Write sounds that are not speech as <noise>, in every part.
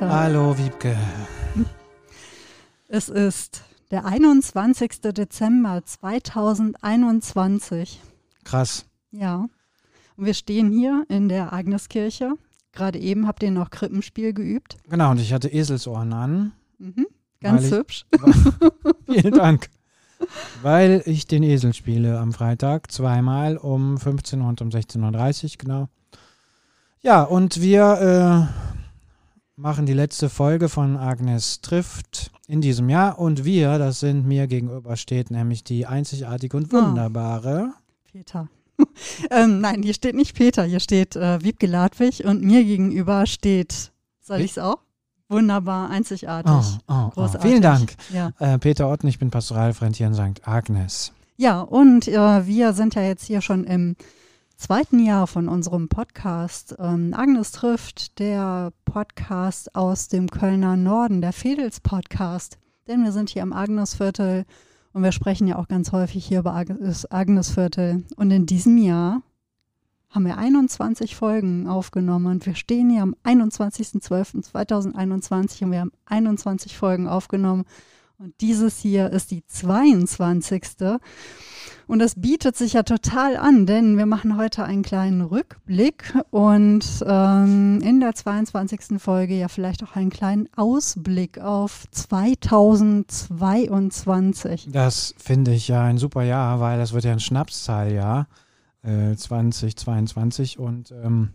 Hallo Peter. Hallo Wiebke. Es ist der 21. Dezember 2021. Krass. Ja. Und wir stehen hier in der Agneskirche. Gerade eben habt ihr noch Krippenspiel geübt. Genau, und ich hatte Eselsohren an. Mhm. Ganz ich- hübsch. <laughs> Vielen Dank. Weil ich den Esel spiele am Freitag zweimal um 15 Uhr und um 16.30 Uhr, genau. Ja, und wir äh, machen die letzte Folge von Agnes trifft in diesem Jahr. Und wir, das sind mir gegenüber steht nämlich die einzigartige und Ah. wunderbare. Peter. <laughs> ähm, nein, hier steht nicht Peter, hier steht äh, Wiebke Ladwig und mir gegenüber steht, soll Ich? ich es auch? Wunderbar, einzigartig. Oh, oh, oh. Großartig. Vielen Dank. Ja. Äh, Peter Otten, ich bin Pastoralfreund hier in St. Agnes. Ja, und äh, wir sind ja jetzt hier schon im zweiten Jahr von unserem Podcast. Ähm, Agnes trifft der Podcast aus dem Kölner Norden, der Fedels Podcast. Denn wir sind hier im Agnesviertel und wir sprechen ja auch ganz häufig hier über Agnesviertel. Und in diesem Jahr haben wir 21 Folgen aufgenommen und wir stehen hier am 21.12.2021 und wir haben 21 Folgen aufgenommen. Und dieses hier ist die 22. Und das bietet sich ja total an, denn wir machen heute einen kleinen Rückblick und ähm, in der 22. Folge ja vielleicht auch einen kleinen Ausblick auf 2022. Das finde ich ja ein super Jahr, weil das wird ja ein Schnapszahljahr äh, 2022 und ähm,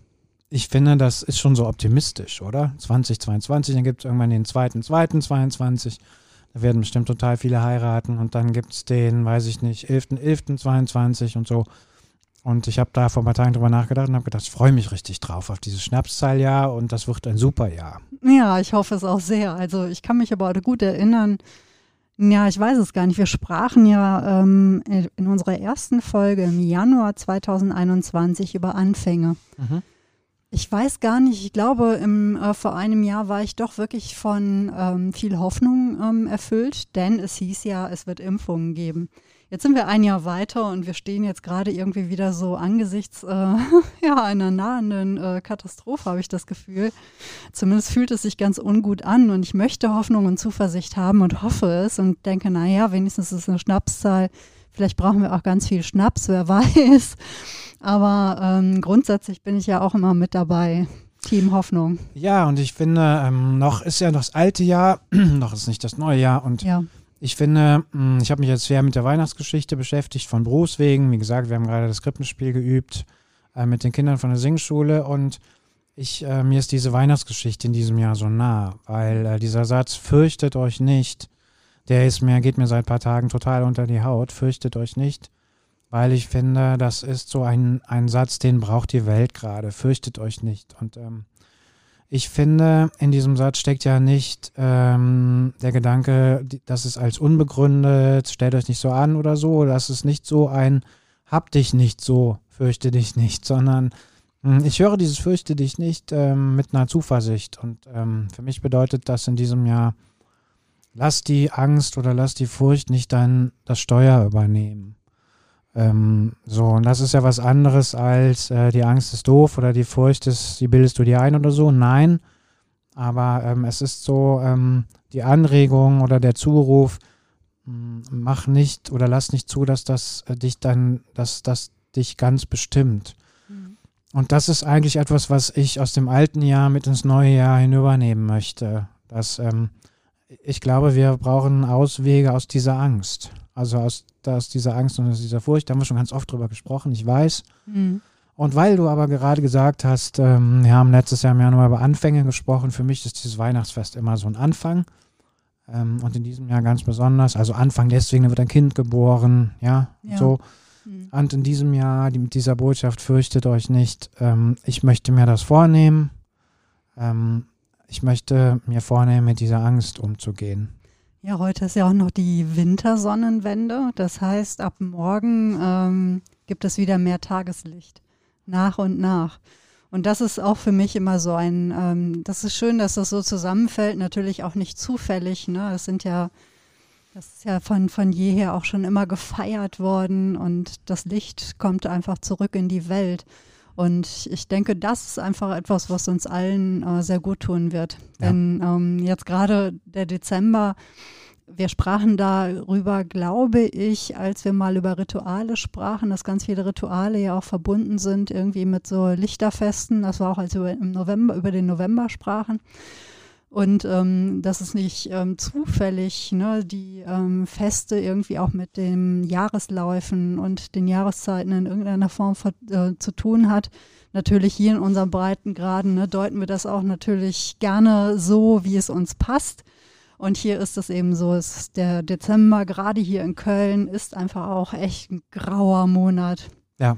ich finde, das ist schon so optimistisch, oder? 2022, dann gibt es irgendwann den zweiten, zweiten 22. Da werden bestimmt total viele heiraten und dann gibt es den, weiß ich nicht, 11.11.22 und so. Und ich habe da vor ein paar Tagen drüber nachgedacht und habe gedacht, ich freue mich richtig drauf auf dieses Schnapszahljahr und das wird ein super Jahr. Ja, ich hoffe es auch sehr. Also ich kann mich aber gut erinnern, ja, ich weiß es gar nicht. Wir sprachen ja ähm, in unserer ersten Folge im Januar 2021 über Anfänge. Mhm. Ich weiß gar nicht, ich glaube, im, äh, vor einem Jahr war ich doch wirklich von ähm, viel Hoffnung ähm, erfüllt, denn es hieß ja, es wird Impfungen geben. Jetzt sind wir ein Jahr weiter und wir stehen jetzt gerade irgendwie wieder so angesichts äh, <laughs> ja, einer nahenden äh, Katastrophe, habe ich das Gefühl. Zumindest fühlt es sich ganz ungut an und ich möchte Hoffnung und Zuversicht haben und hoffe es und denke, naja, wenigstens ist es eine Schnapszahl. Vielleicht brauchen wir auch ganz viel Schnaps, wer <laughs> weiß. Aber ähm, grundsätzlich bin ich ja auch immer mit dabei. Team Hoffnung. Ja, und ich finde, ähm, noch ist ja das alte Jahr, <clears throat> noch ist nicht das neue Jahr und Ja. Ich finde, mh, ich habe mich jetzt sehr mit der Weihnachtsgeschichte beschäftigt, von Bruce wegen. Wie gesagt, wir haben gerade das Krippenspiel geübt äh, mit den Kindern von der Singschule und ich, äh, mir ist diese Weihnachtsgeschichte in diesem Jahr so nah, weil äh, dieser Satz, fürchtet euch nicht, der ist mir, geht mir seit ein paar Tagen total unter die Haut, fürchtet euch nicht, weil ich finde, das ist so ein, ein Satz, den braucht die Welt gerade, fürchtet euch nicht. Und ähm, ich finde, in diesem Satz steckt ja nicht ähm, der Gedanke, dass es als unbegründet, stellt euch nicht so an oder so, dass es nicht so ein hab dich nicht so, fürchte dich nicht, <laughs> sondern mh, ich höre dieses fürchte dich nicht ähm, mit einer Zuversicht. Und ähm, für mich bedeutet das in diesem Jahr, lass die Angst oder lass die Furcht nicht dein das Steuer übernehmen. Ähm, so, und das ist ja was anderes als äh, die Angst ist doof oder die Furcht ist, die bildest du dir ein oder so. Nein, aber ähm, es ist so ähm, die Anregung oder der Zuruf, mh, mach nicht oder lass nicht zu, dass das äh, dich dann, dass das dich ganz bestimmt. Und das ist eigentlich etwas, was ich aus dem alten Jahr mit ins neue Jahr hinübernehmen möchte. Dass, ähm, ich glaube, wir brauchen Auswege aus dieser Angst. Also aus, aus dieser Angst und aus dieser Furcht. Da haben wir schon ganz oft drüber gesprochen, ich weiß. Mhm. Und weil du aber gerade gesagt hast, ähm, wir haben letztes Jahr im Januar über Anfänge gesprochen, für mich ist dieses Weihnachtsfest immer so ein Anfang. Ähm, und in diesem Jahr ganz besonders. Also Anfang deswegen, wird ein Kind geboren, ja, Ja. so. Mhm. Und in diesem Jahr, die, mit dieser Botschaft, fürchtet euch nicht. Ähm, ich möchte mir das vornehmen. Ähm, ich möchte mir vornehmen, mit dieser Angst umzugehen. Ja, heute ist ja auch noch die Wintersonnenwende. Das heißt, ab morgen ähm, gibt es wieder mehr Tageslicht. Nach und nach. Und das ist auch für mich immer so ein, ähm, das ist schön, dass das so zusammenfällt. Natürlich auch nicht zufällig. Ne? Es sind ja, das ist ja von, von jeher auch schon immer gefeiert worden und das Licht kommt einfach zurück in die Welt. Und ich denke, das ist einfach etwas, was uns allen äh, sehr gut tun wird. Ja. Denn ähm, jetzt gerade der Dezember, wir sprachen darüber, glaube ich, als wir mal über Rituale sprachen, dass ganz viele Rituale ja auch verbunden sind, irgendwie mit so Lichterfesten. Das war auch, als wir im November, über den November sprachen. Und ähm, das ist nicht ähm, zufällig, ne, die ähm, Feste irgendwie auch mit den Jahresläufen und den Jahreszeiten in irgendeiner Form äh, zu tun hat. Natürlich hier in unseren Breitengraden ne, deuten wir das auch natürlich gerne so, wie es uns passt. Und hier ist es eben so, ist der Dezember, gerade hier in Köln, ist einfach auch echt ein grauer Monat. Ja.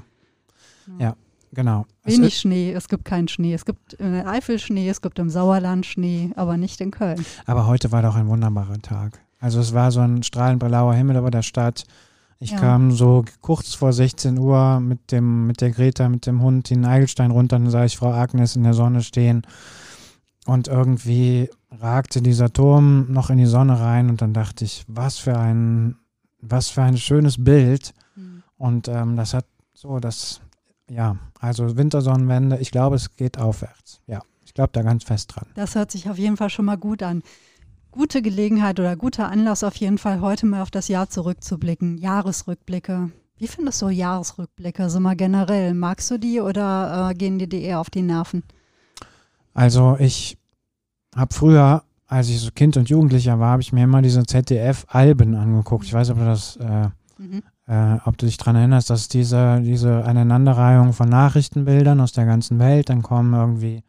Ja. ja. Genau. Wenig es Schnee, es gibt keinen Schnee. Es gibt in der Eifel Schnee, es gibt im Sauerland Schnee, aber nicht in Köln. Aber heute war doch ein wunderbarer Tag. Also es war so ein strahlend blauer Himmel über der Stadt. Ich ja. kam so kurz vor 16 Uhr mit dem, mit der Greta, mit dem Hund den Eigelstein runter, dann sah ich Frau Agnes in der Sonne stehen. Und irgendwie ragte dieser Turm noch in die Sonne rein und dann dachte ich, was für ein, was für ein schönes Bild. Mhm. Und ähm, das hat so, das, ja, also Wintersonnenwende, ich glaube, es geht aufwärts. Ja, ich glaube da ganz fest dran. Das hört sich auf jeden Fall schon mal gut an. Gute Gelegenheit oder guter Anlass auf jeden Fall, heute mal auf das Jahr zurückzublicken. Jahresrückblicke. Wie findest du Jahresrückblicke, so mal generell? Magst du die oder äh, gehen dir die eher auf die Nerven? Also ich habe früher, als ich so Kind und Jugendlicher war, habe ich mir immer diese ZDF-Alben angeguckt. Ich weiß, ob du das äh, mhm äh, ob du dich daran erinnerst, dass diese, diese Aneinanderreihung von Nachrichtenbildern aus der ganzen Welt, dann kommen irgendwie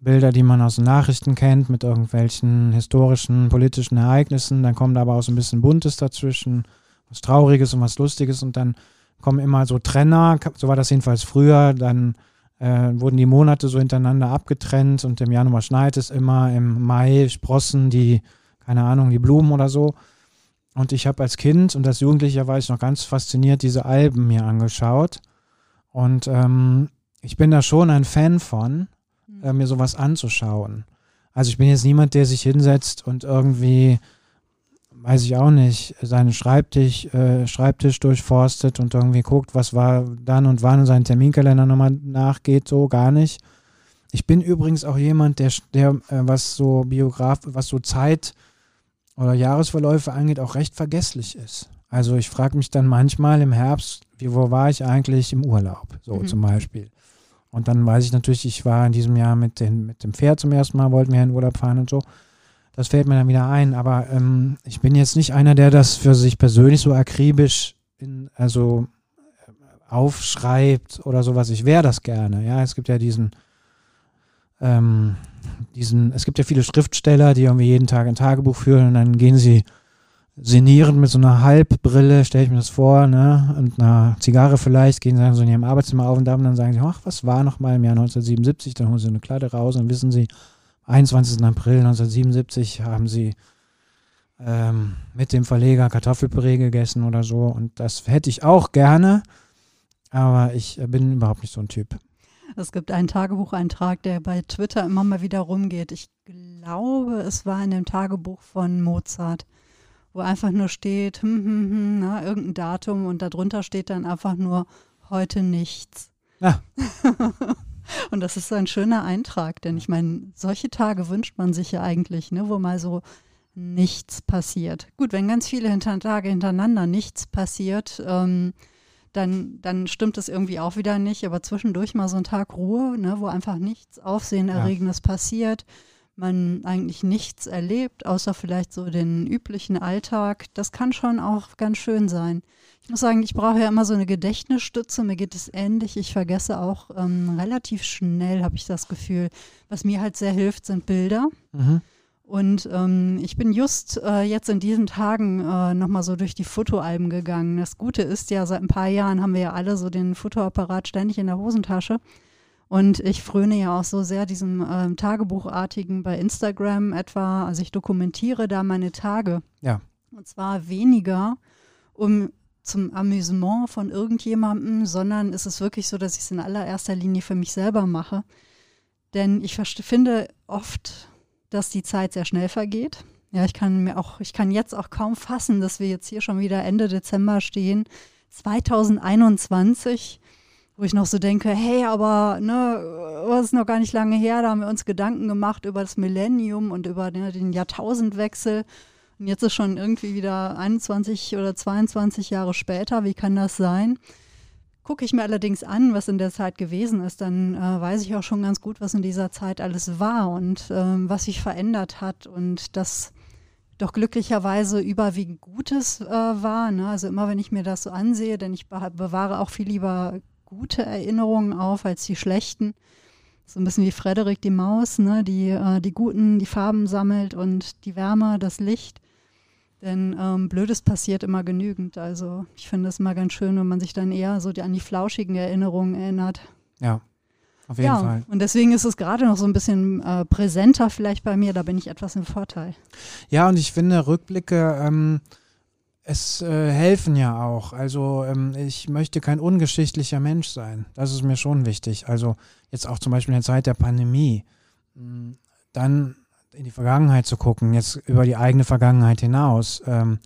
Bilder, die man aus den Nachrichten kennt, mit irgendwelchen historischen, politischen Ereignissen, dann kommt aber auch so ein bisschen Buntes dazwischen, was Trauriges und was Lustiges. Und dann kommen immer so Trenner, so war das jedenfalls früher, dann äh, wurden die Monate so hintereinander abgetrennt. Und im Januar schneit es immer, im Mai sprossen die, keine Ahnung, die Blumen oder so. Und ich habe als Kind und als Jugendlicher war ich noch ganz fasziniert diese Alben mir angeschaut. Und ähm, ich bin da schon ein Fan von, mhm. äh, mir sowas anzuschauen. Also ich bin jetzt niemand, der sich hinsetzt und irgendwie, weiß ich auch nicht, seinen Schreibtisch, äh, Schreibtisch durchforstet und irgendwie guckt, was war dann und wann und seinen Terminkalender nochmal nachgeht, so gar nicht. Ich bin übrigens auch jemand, der, der äh, was so Biograf, was so Zeit oder Jahresverläufe angeht, auch recht vergesslich ist. Also ich frage mich dann manchmal im Herbst, wie, wo war ich eigentlich im Urlaub, so mhm. zum Beispiel. Und dann weiß ich natürlich, ich war in diesem Jahr mit, den, mit dem Pferd zum ersten Mal, wollten wir in Urlaub fahren und so. Das fällt mir dann wieder ein. Aber ähm, ich bin jetzt nicht einer, der das für sich persönlich so akribisch in, also äh, aufschreibt oder sowas. Ich wäre das gerne. Ja, es gibt ja diesen ähm, diesen, es gibt ja viele Schriftsteller, die irgendwie jeden Tag ein Tagebuch führen und dann gehen sie sinierend mit so einer Halbbrille, stelle ich mir das vor, ne, und einer Zigarre vielleicht, gehen sie so in ihrem Arbeitszimmer auf und dann sagen sie, ach, was war noch mal im Jahr 1977? Dann holen sie eine Kleider raus und wissen sie, 21. April 1977 haben sie ähm, mit dem Verleger Kartoffelpüree gegessen oder so und das hätte ich auch gerne, aber ich bin überhaupt nicht so ein Typ. Es gibt einen Tagebucheintrag, der bei Twitter immer mal wieder rumgeht. Ich glaube, es war in dem Tagebuch von Mozart, wo einfach nur steht, hm, hm, hm, na, irgendein Datum und darunter steht dann einfach nur heute nichts. Ja. <laughs> und das ist so ein schöner Eintrag, denn ich meine, solche Tage wünscht man sich ja eigentlich, ne, wo mal so nichts passiert. Gut, wenn ganz viele hinter Tage hintereinander nichts passiert, ähm, dann, dann stimmt es irgendwie auch wieder nicht. Aber zwischendurch mal so ein Tag Ruhe, ne, wo einfach nichts Aufsehenerregendes ja. passiert, man eigentlich nichts erlebt, außer vielleicht so den üblichen Alltag, das kann schon auch ganz schön sein. Ich muss sagen, ich brauche ja immer so eine Gedächtnisstütze. Mir geht es ähnlich. Ich vergesse auch ähm, relativ schnell, habe ich das Gefühl. Was mir halt sehr hilft, sind Bilder. Mhm. Und ähm, ich bin just äh, jetzt in diesen Tagen äh, nochmal so durch die Fotoalben gegangen. Das Gute ist ja, seit ein paar Jahren haben wir ja alle so den Fotoapparat ständig in der Hosentasche. Und ich fröne ja auch so sehr diesem ähm, Tagebuchartigen bei Instagram etwa. Also ich dokumentiere da meine Tage. Ja. Und zwar weniger, um zum Amüsement von irgendjemandem, sondern ist es wirklich so, dass ich es in allererster Linie für mich selber mache. Denn ich finde oft dass die Zeit sehr schnell vergeht. Ja, ich kann mir auch, ich kann jetzt auch kaum fassen, dass wir jetzt hier schon wieder Ende Dezember stehen. 2021 wo ich noch so denke, hey, aber ne, was ist noch gar nicht lange her, da haben wir uns Gedanken gemacht über das Millennium und über ne, den Jahrtausendwechsel. Und jetzt ist schon irgendwie wieder 21 oder 22 Jahre später. Wie kann das sein? Gucke ich mir allerdings an, was in der Zeit gewesen ist, dann äh, weiß ich auch schon ganz gut, was in dieser Zeit alles war und ähm, was sich verändert hat und das doch glücklicherweise überwiegend Gutes äh, war. Ne? Also immer, wenn ich mir das so ansehe, denn ich bewahre auch viel lieber gute Erinnerungen auf als die schlechten. So ein bisschen wie Frederik die Maus, ne? die äh, die guten, die Farben sammelt und die Wärme, das Licht. Denn ähm, Blödes passiert immer genügend. Also ich finde es immer ganz schön, wenn man sich dann eher so die, an die flauschigen Erinnerungen erinnert. Ja, auf jeden ja, Fall. Und deswegen ist es gerade noch so ein bisschen äh, präsenter vielleicht bei mir. Da bin ich etwas im Vorteil. Ja, und ich finde Rückblicke, ähm, es äh, helfen ja auch. Also ähm, ich möchte kein ungeschichtlicher Mensch sein. Das ist mir schon wichtig. Also jetzt auch zum Beispiel in der Zeit der Pandemie. Mm, dann in die Vergangenheit zu gucken, jetzt über die eigene Vergangenheit hinaus. Ähm,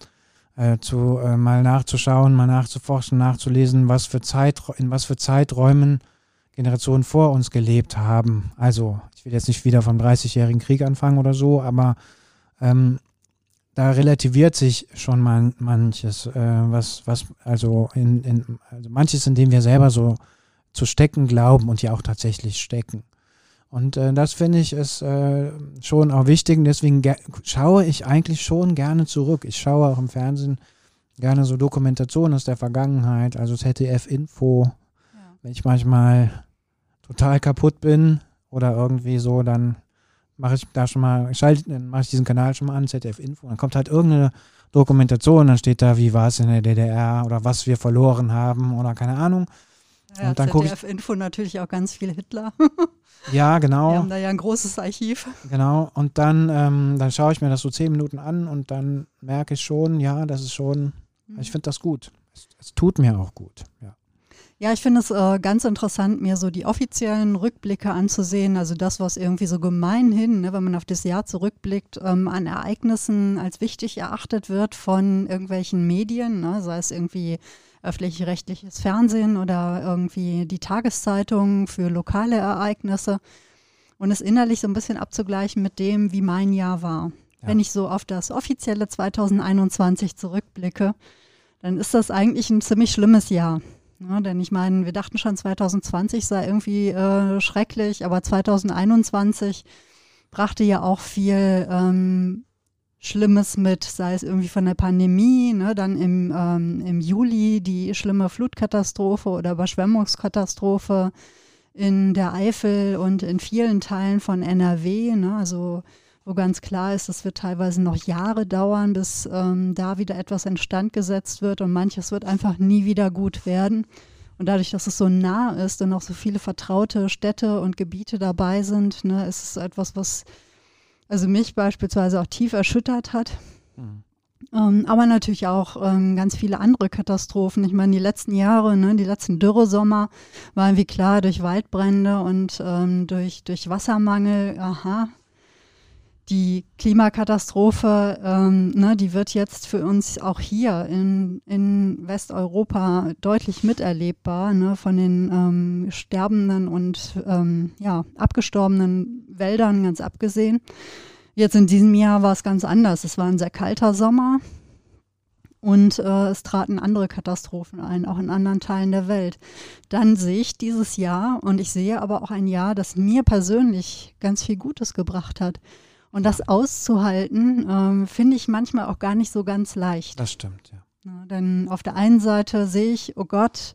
äh, zu äh, mal nachzuschauen, mal nachzuforschen, nachzulesen, was für Zeit, in was für Zeiträumen Generationen vor uns gelebt haben. Also, ich will jetzt nicht wieder vom 30-jährigen Krieg anfangen oder so, aber ähm, da relativiert sich schon man, manches, äh, was, was, also in, in, also manches, in dem wir selber so zu stecken glauben und ja auch tatsächlich stecken. Und äh, das finde ich ist äh, schon auch wichtig und deswegen schaue ich eigentlich schon gerne zurück. Ich schaue auch im Fernsehen gerne so Dokumentationen aus der Vergangenheit, also ZDF-Info. Ja. Wenn ich manchmal total kaputt bin oder irgendwie so, dann mache ich da schon mal, schalte, dann mache ich diesen Kanal schon mal an, ZDF Info, dann kommt halt irgendeine Dokumentation, dann steht da, wie war es in der DDR oder was wir verloren haben oder keine Ahnung. Ja, und dann ZDF Info natürlich auch ganz viel Hitler. <laughs> ja, genau. Wir haben da ja ein großes Archiv. Genau. Und dann, ähm, dann schaue ich mir das so zehn Minuten an und dann merke ich schon, ja, das ist schon, mhm. ich finde das gut. Es, es, tut mir auch gut, ja. Ja, ich finde es äh, ganz interessant, mir so die offiziellen Rückblicke anzusehen. Also das, was irgendwie so gemeinhin, ne, wenn man auf das Jahr zurückblickt, ähm, an Ereignissen als wichtig erachtet wird von irgendwelchen Medien, ne, sei es irgendwie öffentlich-rechtliches Fernsehen oder irgendwie die Tageszeitung für lokale Ereignisse. Und es innerlich so ein bisschen abzugleichen mit dem, wie mein Jahr war. Ja. Wenn ich so auf das offizielle 2021 zurückblicke, dann ist das eigentlich ein ziemlich schlimmes Jahr. Ja, denn ich meine, wir dachten schon 2020 sei irgendwie äh, schrecklich, aber 2021 brachte ja auch viel ähm, Schlimmes mit, sei es irgendwie von der Pandemie, ne, dann im, ähm, im Juli die schlimme Flutkatastrophe oder Überschwemmungskatastrophe in der Eifel und in vielen Teilen von NRW, ne, also wo ganz klar ist, es wird teilweise noch Jahre dauern, bis ähm, da wieder etwas instand gesetzt wird und manches wird einfach nie wieder gut werden. Und dadurch, dass es so nah ist und auch so viele vertraute Städte und Gebiete dabei sind, ne, ist es etwas, was also mich beispielsweise auch tief erschüttert hat. Mhm. Ähm, aber natürlich auch ähm, ganz viele andere Katastrophen. Ich meine, die letzten Jahre, ne, die letzten Dürresommer waren wie klar durch Waldbrände und ähm, durch, durch Wassermangel, aha, die Klimakatastrophe, ähm, ne, die wird jetzt für uns auch hier in, in Westeuropa deutlich miterlebbar, ne, von den ähm, sterbenden und ähm, ja, abgestorbenen Wäldern ganz abgesehen. Jetzt in diesem Jahr war es ganz anders. Es war ein sehr kalter Sommer und äh, es traten andere Katastrophen ein, auch in anderen Teilen der Welt. Dann sehe ich dieses Jahr und ich sehe aber auch ein Jahr, das mir persönlich ganz viel Gutes gebracht hat. Und das auszuhalten, ähm, finde ich manchmal auch gar nicht so ganz leicht. Das stimmt, ja. ja. Denn auf der einen Seite sehe ich, oh Gott,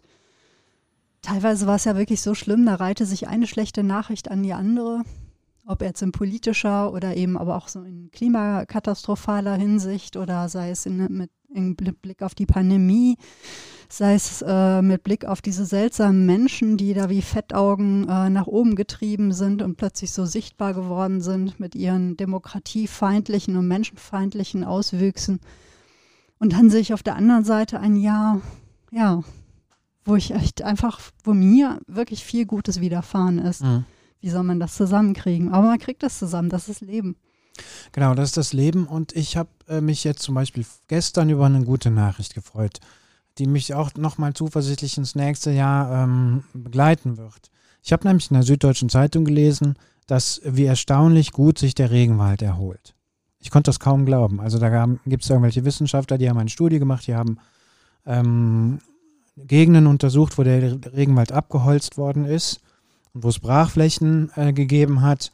teilweise war es ja wirklich so schlimm, da reihte sich eine schlechte Nachricht an die andere. Ob jetzt in politischer oder eben aber auch so in klimakatastrophaler Hinsicht oder sei es in, mit, in Blick auf die Pandemie sei es äh, mit Blick auf diese seltsamen Menschen, die da wie Fettaugen äh, nach oben getrieben sind und plötzlich so sichtbar geworden sind mit ihren demokratiefeindlichen und menschenfeindlichen Auswüchsen. Und dann sehe ich auf der anderen Seite ein Jahr, ja, wo ich echt einfach, wo mir wirklich viel Gutes widerfahren ist. Mhm. Wie soll man das zusammenkriegen? Aber man kriegt das zusammen, das ist Leben. Genau, das ist das Leben. Und ich habe äh, mich jetzt zum Beispiel gestern über eine gute Nachricht gefreut die mich auch nochmal zuversichtlich ins nächste Jahr ähm, begleiten wird. Ich habe nämlich in der Süddeutschen Zeitung gelesen, dass wie erstaunlich gut sich der Regenwald erholt. Ich konnte das kaum glauben. Also da gibt es irgendwelche Wissenschaftler, die haben eine Studie gemacht, die haben ähm, Gegenden untersucht, wo der Regenwald abgeholzt worden ist und wo es Brachflächen äh, gegeben hat.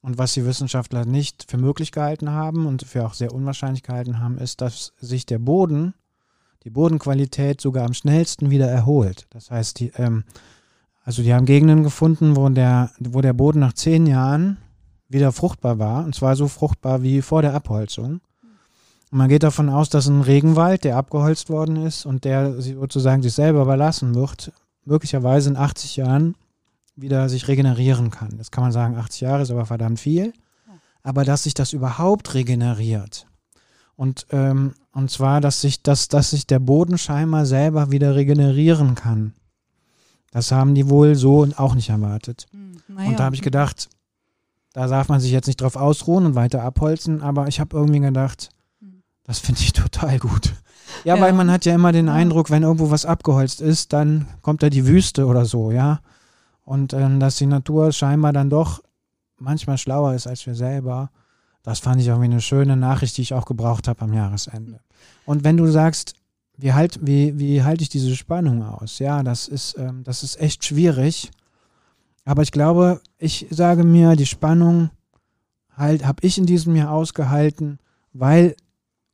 Und was die Wissenschaftler nicht für möglich gehalten haben und für auch sehr unwahrscheinlich gehalten haben, ist, dass sich der Boden, die Bodenqualität sogar am schnellsten wieder erholt. Das heißt, die, ähm, also die haben Gegenden gefunden, wo der, wo der Boden nach zehn Jahren wieder fruchtbar war, und zwar so fruchtbar wie vor der Abholzung. Und man geht davon aus, dass ein Regenwald, der abgeholzt worden ist und der sozusagen sich selber überlassen wird, möglicherweise in 80 Jahren wieder sich regenerieren kann. Das kann man sagen, 80 Jahre ist aber verdammt viel. Aber dass sich das überhaupt regeneriert. Und, ähm, und zwar, dass sich, dass, dass sich der Boden scheinbar selber wieder regenerieren kann. Das haben die wohl so auch nicht erwartet. Hm, naja. Und da habe ich gedacht, da darf man sich jetzt nicht drauf ausruhen und weiter abholzen, aber ich habe irgendwie gedacht, hm. das finde ich <laughs> total gut. Ja, ja, weil man hat ja immer den Eindruck, wenn irgendwo was abgeholzt ist, dann kommt da die Wüste oder so, ja. Und ähm, dass die Natur scheinbar dann doch manchmal schlauer ist als wir selber, das fand ich irgendwie eine schöne Nachricht, die ich auch gebraucht habe am Jahresende. Und wenn du sagst, wie, halt, wie, wie halte ich diese Spannung aus? Ja, das ist, ähm, das ist echt schwierig. Aber ich glaube, ich sage mir, die Spannung halt habe ich in diesem Jahr ausgehalten, weil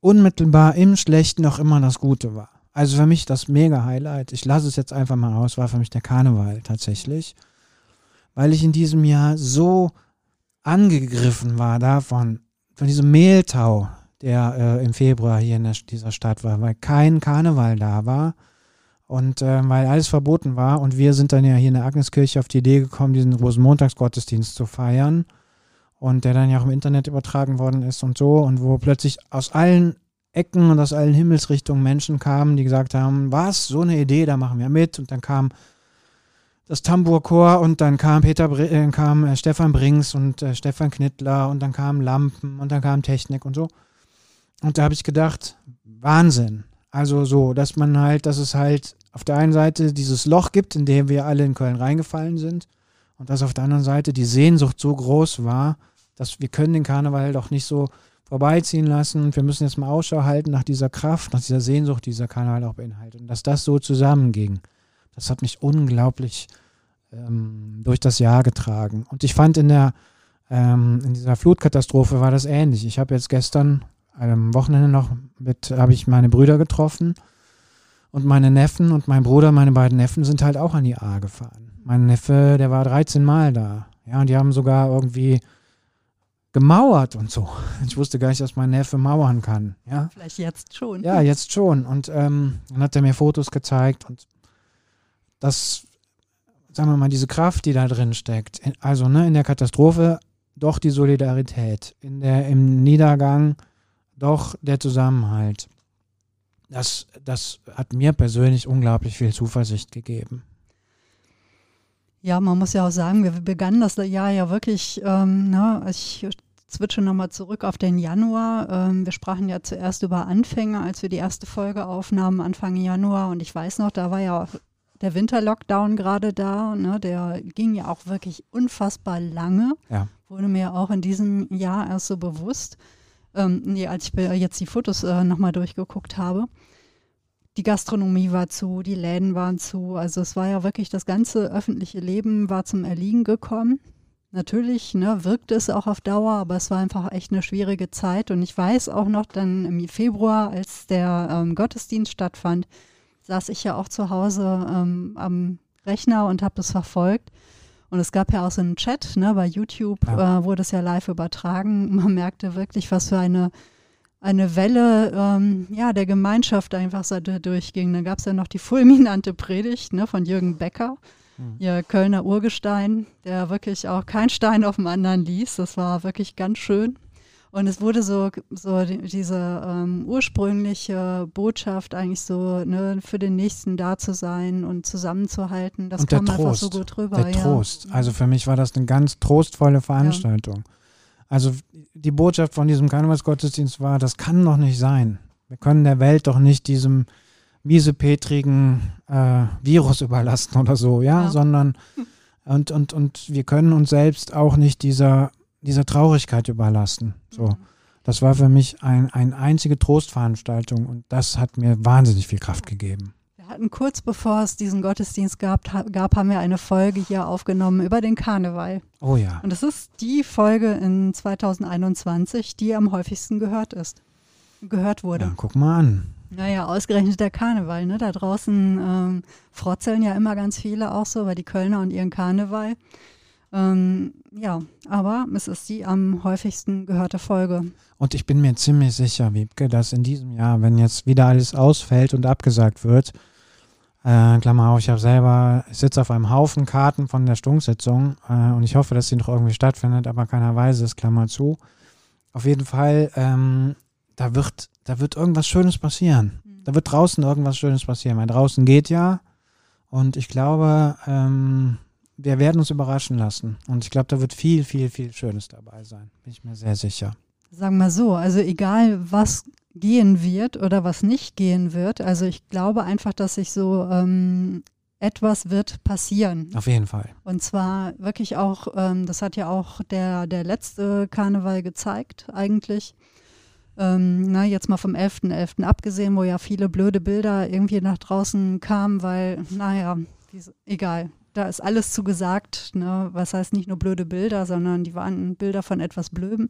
unmittelbar im Schlechten auch immer das Gute war. Also für mich das mega Highlight. Ich lasse es jetzt einfach mal aus, war für mich der Karneval tatsächlich, weil ich in diesem Jahr so angegriffen war davon, von diesem Mehltau, der äh, im Februar hier in der, dieser Stadt war, weil kein Karneval da war und äh, weil alles verboten war. Und wir sind dann ja hier in der Agneskirche auf die Idee gekommen, diesen Rosenmontagsgottesdienst zu feiern und der dann ja auch im Internet übertragen worden ist und so und wo plötzlich aus allen Ecken und aus allen Himmelsrichtungen Menschen kamen, die gesagt haben, was, so eine Idee, da machen wir mit. Und dann kam das Tambourchor und dann kam Peter äh, kam äh, Stefan Brings und äh, Stefan Knittler und dann kamen Lampen und dann kam Technik und so. Und da habe ich gedacht, Wahnsinn. Also so, dass man halt, dass es halt auf der einen Seite dieses Loch gibt, in dem wir alle in Köln reingefallen sind und dass auf der anderen Seite die Sehnsucht so groß war, dass wir können den Karneval doch nicht so vorbeiziehen lassen. Wir müssen jetzt mal Ausschau halten nach dieser Kraft, nach dieser Sehnsucht, die dieser Kanal auch beinhaltet. Und dass das so zusammenging, das hat mich unglaublich ähm, durch das Jahr getragen. Und ich fand in der ähm, in dieser Flutkatastrophe war das ähnlich. Ich habe jetzt gestern am Wochenende noch mit, habe ich meine Brüder getroffen und meine Neffen und mein Bruder, meine beiden Neffen sind halt auch an die A gefahren. Mein Neffe, der war 13 Mal da. Ja, und die haben sogar irgendwie gemauert und so. <laughs> Ich wusste gar nicht, dass mein Neffe mauern kann. Ja? Vielleicht jetzt schon. Ja, jetzt schon. Und ähm, dann hat er mir Fotos gezeigt und das, sagen wir mal, diese Kraft, die da drin steckt. Also ne, in der Katastrophe doch die Solidarität, in der, im Niedergang doch der Zusammenhalt. Das, das hat mir persönlich unglaublich viel Zuversicht gegeben. Ja, man muss ja auch sagen, wir begannen das Jahr ja wirklich, ähm, ne, ich switche nochmal zurück auf den Januar. Ähm, wir sprachen ja zuerst über Anfänge, als wir die erste Folge aufnahmen, Anfang Januar. Und ich weiß noch, da war ja der Winterlockdown gerade da. Ne, der ging ja auch wirklich unfassbar lange. Ja. Wurde mir auch in diesem Jahr erst so bewusst, ähm, nee, als ich jetzt die Fotos äh, nochmal durchgeguckt habe die Gastronomie war zu, die Läden waren zu. Also es war ja wirklich das ganze öffentliche Leben war zum Erliegen gekommen. Natürlich ne, wirkte es auch auf Dauer, aber es war einfach echt eine schwierige Zeit. Und ich weiß auch noch dann im Februar, als der ähm, Gottesdienst stattfand, saß ich ja auch zu Hause ähm, am Rechner und habe das verfolgt. Und es gab ja auch so einen Chat, ne, bei YouTube ja. äh, wurde es ja live übertragen. <laughs> Man merkte wirklich, was für eine eine Welle ähm, ja, der Gemeinschaft einfach so durchging. Dann gab es ja noch die fulminante Predigt ne, von Jürgen Becker, mhm. ihr Kölner Urgestein, der wirklich auch keinen Stein auf dem anderen ließ. Das war wirklich ganz schön. Und es wurde so, so die, diese ähm, ursprüngliche Botschaft eigentlich so, ne, für den Nächsten da zu sein und zusammenzuhalten. Das und kam einfach so gut rüber. Der ja. Trost. Also für mich war das eine ganz trostvolle Veranstaltung. Ja. Also die Botschaft von diesem Karnevalsgottesdienst war, das kann doch nicht sein. Wir können der Welt doch nicht diesem miesepetrigen äh, Virus überlassen oder so, ja, Ja. sondern und, und, und wir können uns selbst auch nicht dieser, dieser Traurigkeit überlassen. So. Das war für mich ein, eine einzige Trostveranstaltung und das hat mir wahnsinnig viel Kraft gegeben. Wir hatten kurz bevor es diesen Gottesdienst gab, ha- gab, haben wir eine Folge hier aufgenommen über den Karneval. Oh ja. Und es ist die Folge in 2021, die am häufigsten gehört ist. Gehört wurde. ja. Guck mal an. Naja, ausgerechnet der Karneval. Ne? Da draußen ähm, frotzeln ja immer ganz viele auch so, weil die Kölner und ihren Karneval. Ähm, ja, aber es ist die am häufigsten gehörte Folge. Und ich bin mir ziemlich sicher, Wiebke, dass in diesem Jahr, wenn jetzt wieder alles ausfällt und abgesagt wird, äh, Klammer auf, ich habe selber, ich sitze auf einem Haufen Karten von der Stunksitzung äh, und ich hoffe, dass sie noch irgendwie stattfindet, aber keiner weiß es, Klammer zu. Auf jeden Fall, ähm, da wird, da wird irgendwas Schönes passieren. Da wird draußen irgendwas Schönes passieren, weil draußen geht ja und ich glaube, ähm, wir werden uns überraschen lassen. Und ich glaube, da wird viel, viel, viel Schönes dabei sein. Bin ich mir sehr sicher. Sagen wir so, also egal was gehen wird oder was nicht gehen wird, also ich glaube einfach, dass sich so ähm, etwas wird passieren. Auf jeden Fall. Und zwar wirklich auch, ähm, das hat ja auch der, der letzte Karneval gezeigt eigentlich. Ähm, na, jetzt mal vom 11.11. abgesehen, wo ja viele blöde Bilder irgendwie nach draußen kamen, weil, naja, egal. Da ist alles zu gesagt. Ne? Was heißt nicht nur blöde Bilder, sondern die waren Bilder von etwas Blödem.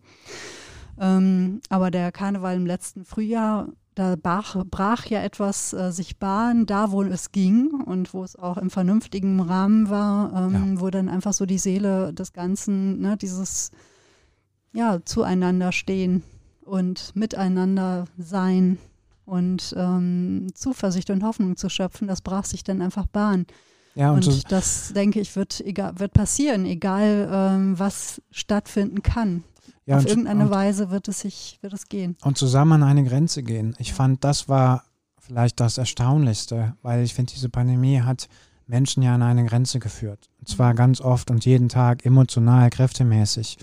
Ähm, aber der Karneval im letzten Frühjahr, da brach, brach ja etwas äh, sich Bahn, da wo es ging und wo es auch im vernünftigen Rahmen war, ähm, wo dann einfach so die Seele des Ganzen, ne, dieses ja, zueinander stehen und miteinander sein und ähm, Zuversicht und Hoffnung zu schöpfen, das brach sich dann einfach Bahn. Ja, und, Und so, das, denke ich, wird, egal, wird passieren, egal ähm, was stattfinden kann. ja, Auf und, irgendeine und, Weise wird es sich, wird es gehen. und zusammen an eine Grenze gehen. Ich fand, das war vielleicht das Erstaunlichste, weil ich finde, diese Pandemie hat Menschen ja an eine Grenze geführt. Und zwar ganz oft und jeden Tag emotional, kräftemäßig.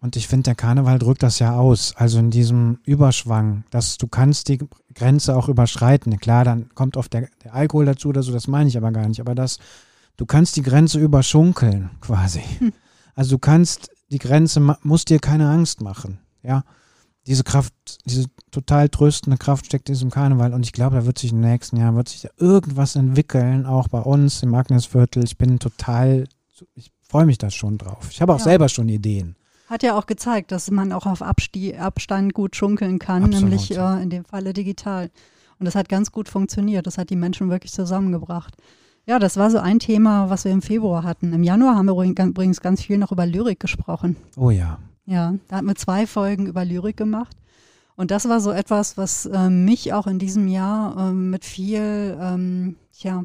Und ich finde, der Karneval drückt das ja aus. Also in diesem Überschwang, dass du kannst die Grenze auch überschreiten. Klar, dann kommt oft der, der Alkohol dazu oder so, das meine ich aber gar nicht. Aber das, du kannst die Grenze überschunkeln, <laughs> quasi. Also du kannst die Grenze, musst dir keine Angst machen. Ja, diese Kraft, diese total tröstende Kraft steckt in diesem Karneval. Und ich glaube, da wird sich im nächsten Jahr, wird sich da irgendwas entwickeln, auch bei uns im Agnesviertel. Ich bin total, ich freue mich da schon drauf. Ich habe auch Ja. selber schon Ideen. Hat ja auch gezeigt, dass man auch auf Absti Abstand gut schunkeln kann, Absolut, nämlich ja. äh, in dem Falle digital. Und das hat ganz gut funktioniert. Das hat die Menschen wirklich zusammengebracht. Ja, das war so ein Thema, was wir im Februar hatten. Im Januar haben wir übrigens- ganz viel noch über Lyrik gesprochen. Oh ja. Ja, da hatten wir zwei Folgen über Lyrik gemacht. Und das war so etwas, was ähm, mich auch in diesem Jahr ähm, mit viel, ähm, tja,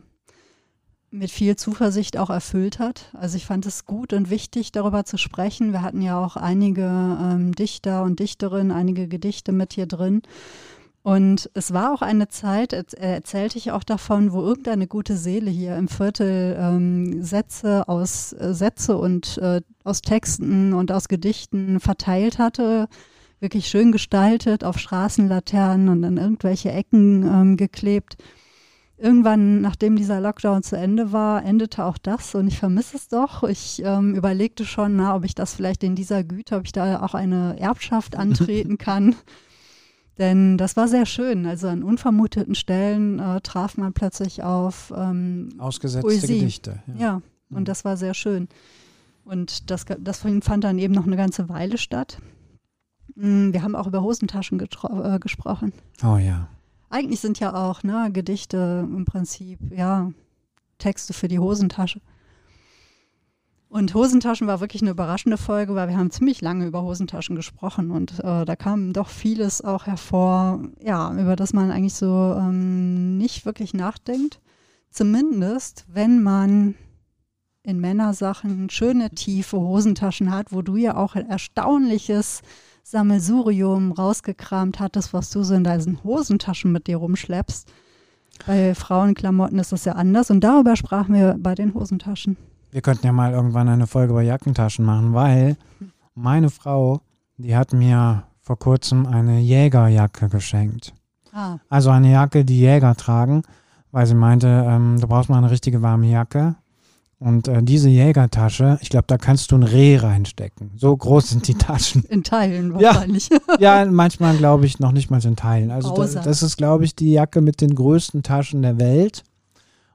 mit viel Zuversicht auch erfüllt hat. Also ich fand es gut und wichtig, darüber zu sprechen. Wir hatten ja auch einige ähm, Dichter und Dichterinnen, einige Gedichte mit hier drin. Und es war auch eine Zeit, erz- äh, erzählte ich auch davon, wo irgendeine gute Seele hier im Viertel ähm, Sätze aus äh, Sätze und äh, aus Texten und aus Gedichten verteilt hatte, wirklich schön gestaltet, auf Straßenlaternen und an irgendwelche Ecken ähm, geklebt. Irgendwann, nachdem dieser Lockdown zu Ende war, endete auch das und ich vermisse es doch. Ich ähm, überlegte schon, na, ob ich das vielleicht in dieser Güte, ob ich da auch eine Erbschaft <laughs> antreten kann. Denn das war sehr schön. Also an unvermuteten Stellen äh, traf man plötzlich auf ähm, Ausgesetzte Poesie. Gedichte. ja, Mhm. und das war sehr schön. Und das, das fand dann eben noch eine ganze Weile statt. Mm, Wir haben auch über Hosentaschen äh, gesprochen. Oh ja. Eigentlich sind ja auch ne, Gedichte im Prinzip, ja, Texte für die Hosentasche. Und Hosentaschen war wirklich eine überraschende Folge, weil wir haben ziemlich lange über Hosentaschen gesprochen und äh, da kam doch vieles auch hervor, ja, über das man eigentlich so ähm, nicht wirklich nachdenkt. Zumindest, wenn man in Männersachen schöne, tiefe Hosentaschen hat, wo du ja auch ein erstaunliches Sammelsurium rausgekramt hattest, was du so in deinen Hosentaschen mit dir rumschleppst. Bei Frauenklamotten ist das ja anders und darüber sprachen wir bei den Hosentaschen. Wir könnten ja mal irgendwann eine Folge über Jackentaschen machen, weil meine Frau, die hat mir vor kurzem eine Jägerjacke geschenkt. Ah. Also eine Jacke, die Jäger tragen, weil sie meinte, ähm, du brauchst mal eine richtige warme Jacke. Und äh, diese Jägertasche, ich glaube, da kannst du ein Reh reinstecken. So groß sind die Taschen. In Teilen wahrscheinlich. Ja, <laughs> ja manchmal glaube ich noch nicht mal in Teilen. Also das, das ist, glaube ich, die Jacke mit den größten Taschen der Welt.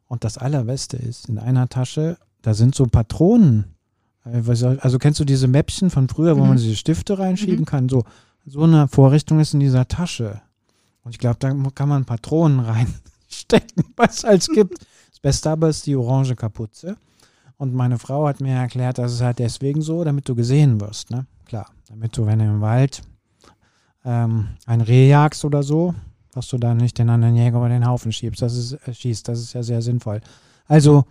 Und das Allerbeste ist, in einer Tasche, da sind so Patronen. Äh, also kennst du diese Mäppchen von früher, wo mhm. man diese Stifte reinschieben mhm. kann? So, so eine Vorrichtung ist in dieser Tasche. Und ich glaube, da kann man Patronen <laughs> reinstecken, was es als gibt. Das Beste aber ist die orange Kapuze. Und meine Frau hat mir erklärt, dass es halt deswegen so, damit du gesehen wirst, ne? Klar, damit du, wenn du im Wald ähm, ein Reh jagst oder so, dass du dann nicht den anderen Jäger über den Haufen schiebst. Das ist, äh, schießt. Das ist ja sehr sinnvoll. Also,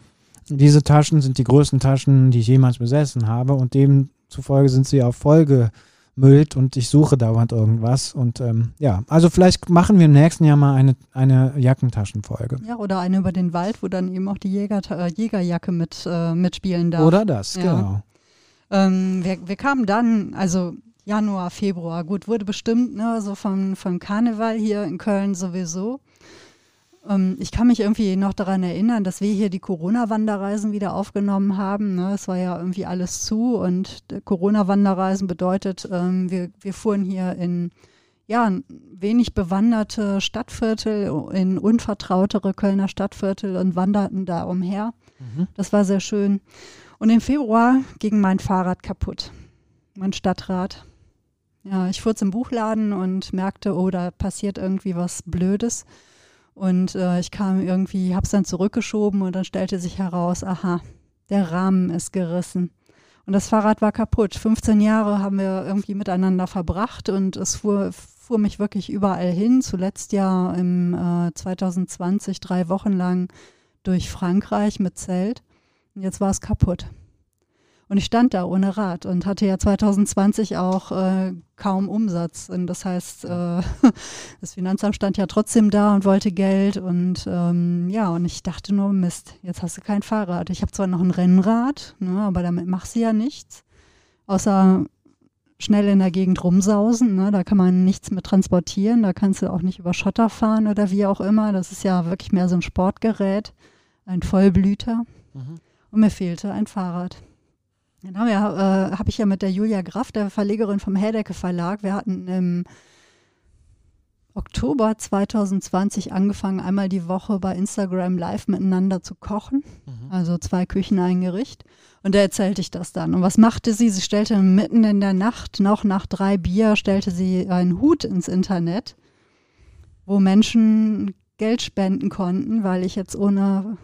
diese Taschen sind die größten Taschen, die ich jemals besessen habe und demzufolge sind sie auf Folge müllt und ich suche dauernd irgendwas. Und ähm, ja, also vielleicht machen wir im nächsten Jahr mal eine, eine Jackentaschenfolge. Ja, oder eine über den Wald, wo dann eben auch die Jäger, äh, Jägerjacke mit, äh, mitspielen darf. Oder das, ja. genau. Ähm, wir, wir kamen dann, also Januar, Februar, gut, wurde bestimmt, ne, so vom, vom Karneval hier in Köln sowieso. Ähm, ich kann mich irgendwie noch daran erinnern, dass wir hier die Corona-Wanderreisen wieder aufgenommen haben. Ne? Es war ja irgendwie alles zu und Corona-Wanderreisen bedeutet, ähm, wir, wir fuhren hier in ja, wenig bewanderte Stadtviertel, in unvertrautere Kölner Stadtviertel und wanderten da umher. Mhm. Das war sehr schön. Und im Februar ging mein Fahrrad kaputt, mein Stadtrad. Ja, ich fuhr zum Buchladen und merkte, oh, da passiert irgendwie was Blödes. Und äh, ich kam irgendwie, habe es dann zurückgeschoben und dann stellte sich heraus, aha, der Rahmen ist gerissen. Und das Fahrrad war kaputt. 15 Jahre haben wir irgendwie miteinander verbracht und es fuhr, fuhr mich wirklich überall hin. Zuletzt ja im äh, 2020 drei Wochen lang durch Frankreich mit Zelt. Und jetzt war es kaputt. Und ich stand da ohne Rad und hatte ja 2020 auch äh, kaum Umsatz. Und das heißt, äh, <laughs> das Finanzamt stand ja trotzdem da und wollte Geld. Und ähm, ja, und ich dachte nur, Mist, jetzt hast du kein Fahrrad. Ich habe zwar noch ein Rennrad, ne, aber damit machst du ja nichts. Außer schnell in der Gegend rumsausen. Ne? Da kann man nichts mit transportieren. Da kannst du auch nicht über Schotter fahren oder wie auch immer. Das ist ja wirklich mehr so ein Sportgerät, ein Vollblüter. Mhm. Und mir fehlte ein Fahrrad. Genau, ja, äh, habe ich ja mit der Julia Graff, der Verlegerin vom Herdecke Verlag, wir hatten im Oktober 2020 angefangen, einmal die Woche bei Instagram live miteinander zu kochen. Mhm. Also zwei Küchen, ein Gericht. Und da erzählte ich das dann. Und was machte sie? Sie stellte mitten in der Nacht, noch nach drei Bier, stellte sie einen Hut ins Internet, wo Menschen Geld spenden konnten, weil ich jetzt ohne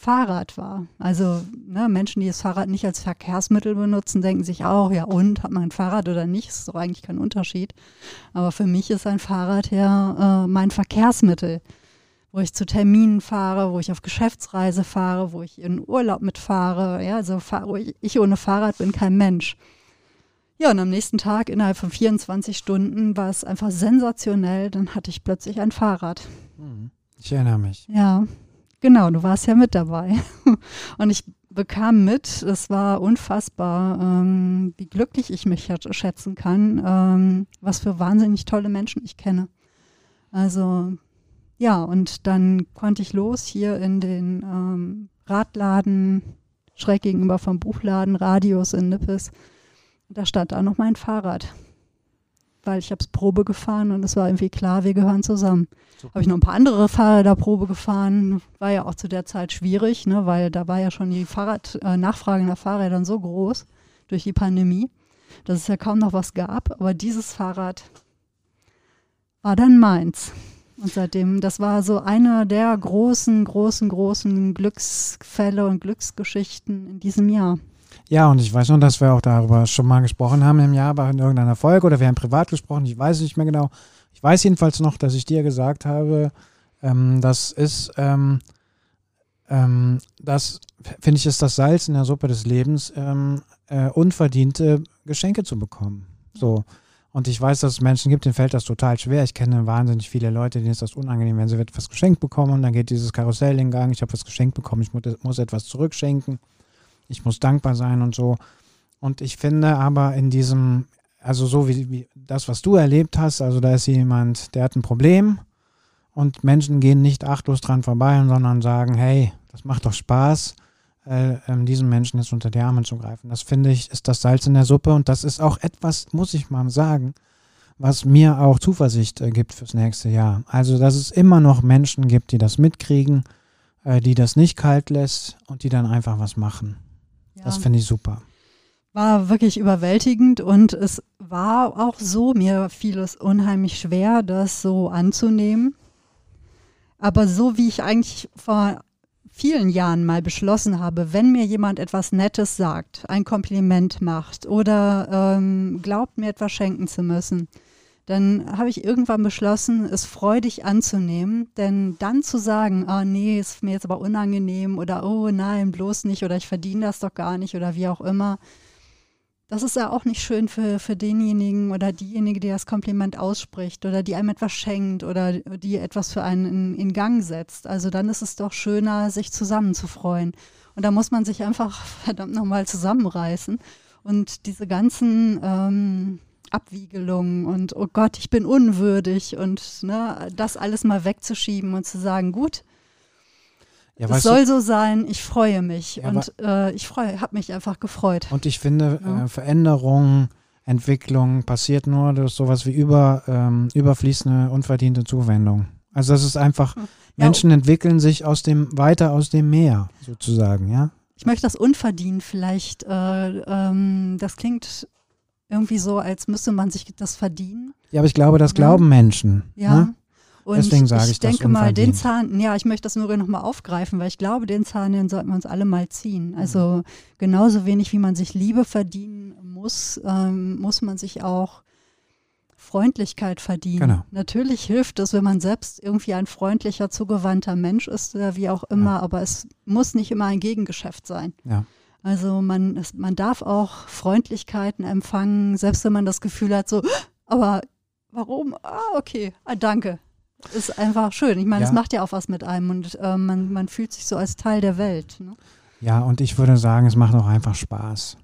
Fahrrad war. Also ne, Menschen, die das Fahrrad nicht als Verkehrsmittel benutzen, denken sich auch, ja und, hat man ein Fahrrad oder nicht, ist doch eigentlich kein Unterschied. Aber für mich ist ein Fahrrad ja äh, mein Verkehrsmittel, wo ich zu Terminen fahre, wo ich auf Geschäftsreise fahre, wo ich in Urlaub mitfahre. Ja, also ich ohne Fahrrad bin kein Mensch. Ja, und am nächsten Tag, innerhalb von 24 Stunden, war es einfach sensationell. Dann hatte ich plötzlich ein Fahrrad. Hm, ich erinnere mich. Ja, Genau, du warst ja mit dabei. <laughs> Und ich bekam mit, es war unfassbar, ähm, wie glücklich ich mich schätzen kann, ähm, was für wahnsinnig tolle Menschen ich kenne. Also ja, und dann konnte ich los hier in den ähm, Radladen, schräg gegenüber vom Buchladen, Radius in Nippes. Da stand da noch mein Fahrrad weil ich habe es Probe gefahren und es war irgendwie klar, wir gehören zusammen. Habe ich noch ein paar andere Fahrräder Probe gefahren, war ja auch zu der Zeit schwierig, ne, weil da war ja schon die Fahrrad, äh, Nachfrage nach Fahrrädern so groß durch die Pandemie, dass es ja kaum noch was gab. Aber dieses Fahrrad war dann meins. Und seitdem, das war so einer der großen, großen, großen Glücksfälle und Glücksgeschichten in diesem Jahr. Ja, und ich weiß noch, dass wir auch darüber schon mal gesprochen haben im Jahr bei irgendeiner Folge oder wir haben privat gesprochen, ich weiß es nicht mehr genau. Ich weiß jedenfalls noch, dass ich dir gesagt habe, ähm, das ist, ähm, ähm, das finde ich, ist das Salz in der Suppe des Lebens, ähm, äh, unverdiente Geschenke zu bekommen. So. Und ich weiß, dass es Menschen gibt, denen fällt das total schwer. Ich kenne wahnsinnig viele Leute, denen ist das unangenehm, wenn sie etwas geschenkt bekommen und dann geht dieses Karussell in Gang. Ich habe was geschenkt bekommen, ich muss etwas zurückschenken ich muss dankbar sein und so. Und ich finde aber in diesem, also so wie, wie das, was du erlebt hast, also da ist jemand, der hat ein Problem und Menschen gehen nicht achtlos dran vorbei, sondern sagen, hey, das macht doch Spaß, äh, ähm, diesen Menschen jetzt unter die Arme zu greifen. Das finde ich, ist das Salz in der Suppe und das ist auch etwas, muss ich mal sagen, was mir auch Zuversicht äh, gibt fürs nächste Jahr. Also, dass es immer noch Menschen gibt, die das mitkriegen, äh, die das nicht kalt lässt und die dann einfach was machen. Ja. Das finde ich super. War wirklich überwältigend und es war auch so, mir fiel es unheimlich schwer, das so anzunehmen. Aber so wie ich eigentlich vor vielen Jahren mal beschlossen habe, wenn mir jemand etwas Nettes sagt, ein Kompliment macht oder ähm, glaubt, mir etwas schenken zu müssen, dann habe ich irgendwann beschlossen, es freudig anzunehmen. Denn dann zu sagen, oh nee, ist mir jetzt aber unangenehm oder oh nein, bloß nicht oder ich verdiene das doch gar nicht oder wie auch immer, das ist ja auch nicht schön für, für denjenigen oder diejenige, die das Kompliment ausspricht oder die einem etwas schenkt oder die etwas für einen in, in Gang setzt. Also dann ist es doch schöner, sich zusammenzufreuen. Und da muss man sich einfach <laughs> verdammt nochmal zusammenreißen. Und diese ganzen ähm, Abwiegelung und oh Gott, ich bin unwürdig und ne, das alles mal wegzuschieben und zu sagen, gut, ja, es soll du, so sein, ich freue mich ja, und äh, ich freue, habe mich einfach gefreut. Und ich finde, ja. äh, Veränderung, Entwicklung passiert nur durch sowas wie über, ähm, überfließende, unverdiente Zuwendung. Also das ist einfach, Menschen entwickeln sich aus dem, weiter aus dem Meer sozusagen, ja. Ich möchte das unverdient vielleicht, äh, ähm, das klingt irgendwie so, als müsste man sich das verdienen. Ja, aber ich glaube, das glauben Menschen. Ja. Ne? Und Deswegen sage ich, ich denke das mal, den Zahn, ja, ich möchte das nur noch mal aufgreifen, weil ich glaube, den Zahn, den sollten wir uns alle mal ziehen. Also genauso wenig, wie man sich Liebe verdienen muss, ähm, muss man sich auch Freundlichkeit verdienen. Genau. Natürlich hilft es, wenn man selbst irgendwie ein freundlicher, zugewandter Mensch ist oder wie auch immer, ja. aber es muss nicht immer ein Gegengeschäft sein. Ja. Also man, es, man darf auch Freundlichkeiten empfangen, selbst wenn man das Gefühl hat, so, aber warum? Ah, okay, ah, danke. Ist einfach schön. Ich meine, es macht ja auch was mit einem und äh, man, man fühlt sich so als Teil der Welt. Ne? Ja, und ich würde sagen, es macht auch einfach Spaß.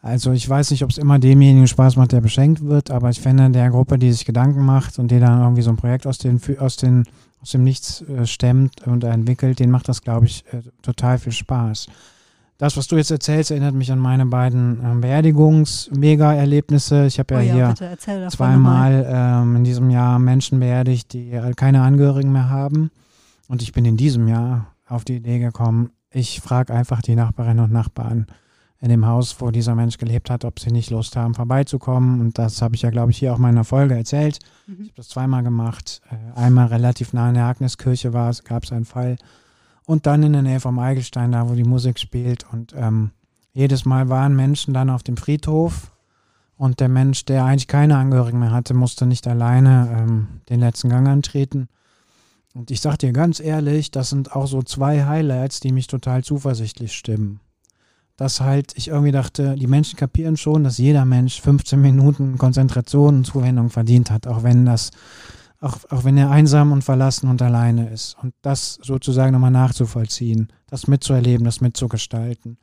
Also ich weiß nicht, ob es immer demjenigen Spaß macht, der beschenkt wird, aber ich finde, der Gruppe, die sich Gedanken macht und die dann irgendwie so ein Projekt aus, den, aus, den, aus dem Nichts äh, stemmt und entwickelt, den macht das, glaube ich, äh, total viel Spaß das, was du jetzt erzählst, erinnert mich an meine beiden ähm, Beerdigungs-Mega-Erlebnisse. Ich habe ja, oh ja, hier zweimal ähm, in diesem Jahr Menschen beerdigt, die äh, keine Angehörigen mehr haben. Und ich bin in diesem Jahr auf die Idee gekommen, ich frage einfach die Nachbarinnen und Nachbarn in dem Haus, wo dieser Mensch gelebt hat, ob sie nicht Lust haben, vorbeizukommen. Und das habe ich ja, glaube ich, hier auch in meiner Folge erzählt. Mhm. Ich habe das zweimal gemacht. Äh, einmal relativ nah an der Agniskirche war es, gab es einen Fall und dann in der Nähe vom Eigelstein, da wo die Musik spielt. Und ähm, jedes Mal waren Menschen dann auf dem Friedhof und der Mensch, der eigentlich keine Angehörigen mehr hatte, musste nicht alleine ähm, den letzten Gang antreten. Und ich sag dir ganz ehrlich, das sind auch so zwei Highlights, die mich total zuversichtlich stimmen. Dass halt ich irgendwie dachte, die Menschen kapieren schon, dass jeder Mensch 15 Minuten Konzentration und Zuwendung verdient hat, auch wenn das auch, auch wenn er einsam und verlassen und alleine ist. Und das sozusagen nochmal nachzuvollziehen, das mitzuerleben, das mitzugestalten.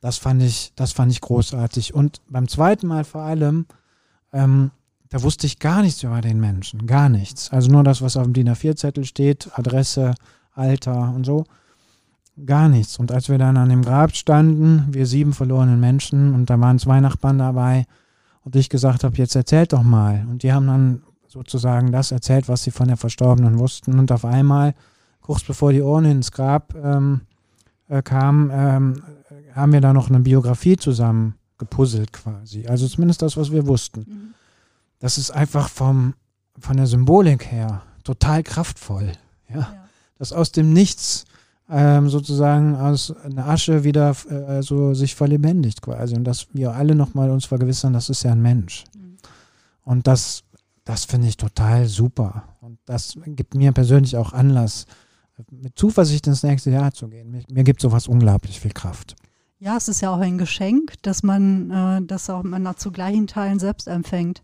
Das fand ich, das fand ich großartig. Und beim zweiten Mal vor allem, ähm, da wusste ich gar nichts über den Menschen, gar nichts. Also nur das, was auf dem DIN A4-Zettel steht, Adresse, Alter und so. Gar nichts. Und als wir dann an dem Grab standen, wir sieben verlorenen Menschen, und da waren zwei Nachbarn dabei, und ich gesagt habe, jetzt erzählt doch mal. Und die haben dann sozusagen das erzählt, was sie von der Verstorbenen wussten. Und auf einmal, kurz bevor die Urne ins Grab ähm, äh, kam, ähm, haben wir da noch eine Biografie zusammen gepuzzelt quasi. Also zumindest das, was wir wussten. Mhm. Das ist einfach vom, von der Symbolik her total kraftvoll. Ja? ja. Dass aus dem Nichts ähm, sozusagen aus einer Asche wieder äh, so sich verlebendigt quasi. Und dass wir alle nochmal uns vergewissern, das ist ja ein Mensch. Mhm. Und das das finde ich total super. Und das gibt mir persönlich auch Anlass, mit Zuversicht ins nächste Jahr zu gehen. Mir, mir gibt sowas unglaublich viel Kraft. Ja, es ist ja auch ein Geschenk, dass man äh, das auch man zu gleichen Teilen selbst empfängt.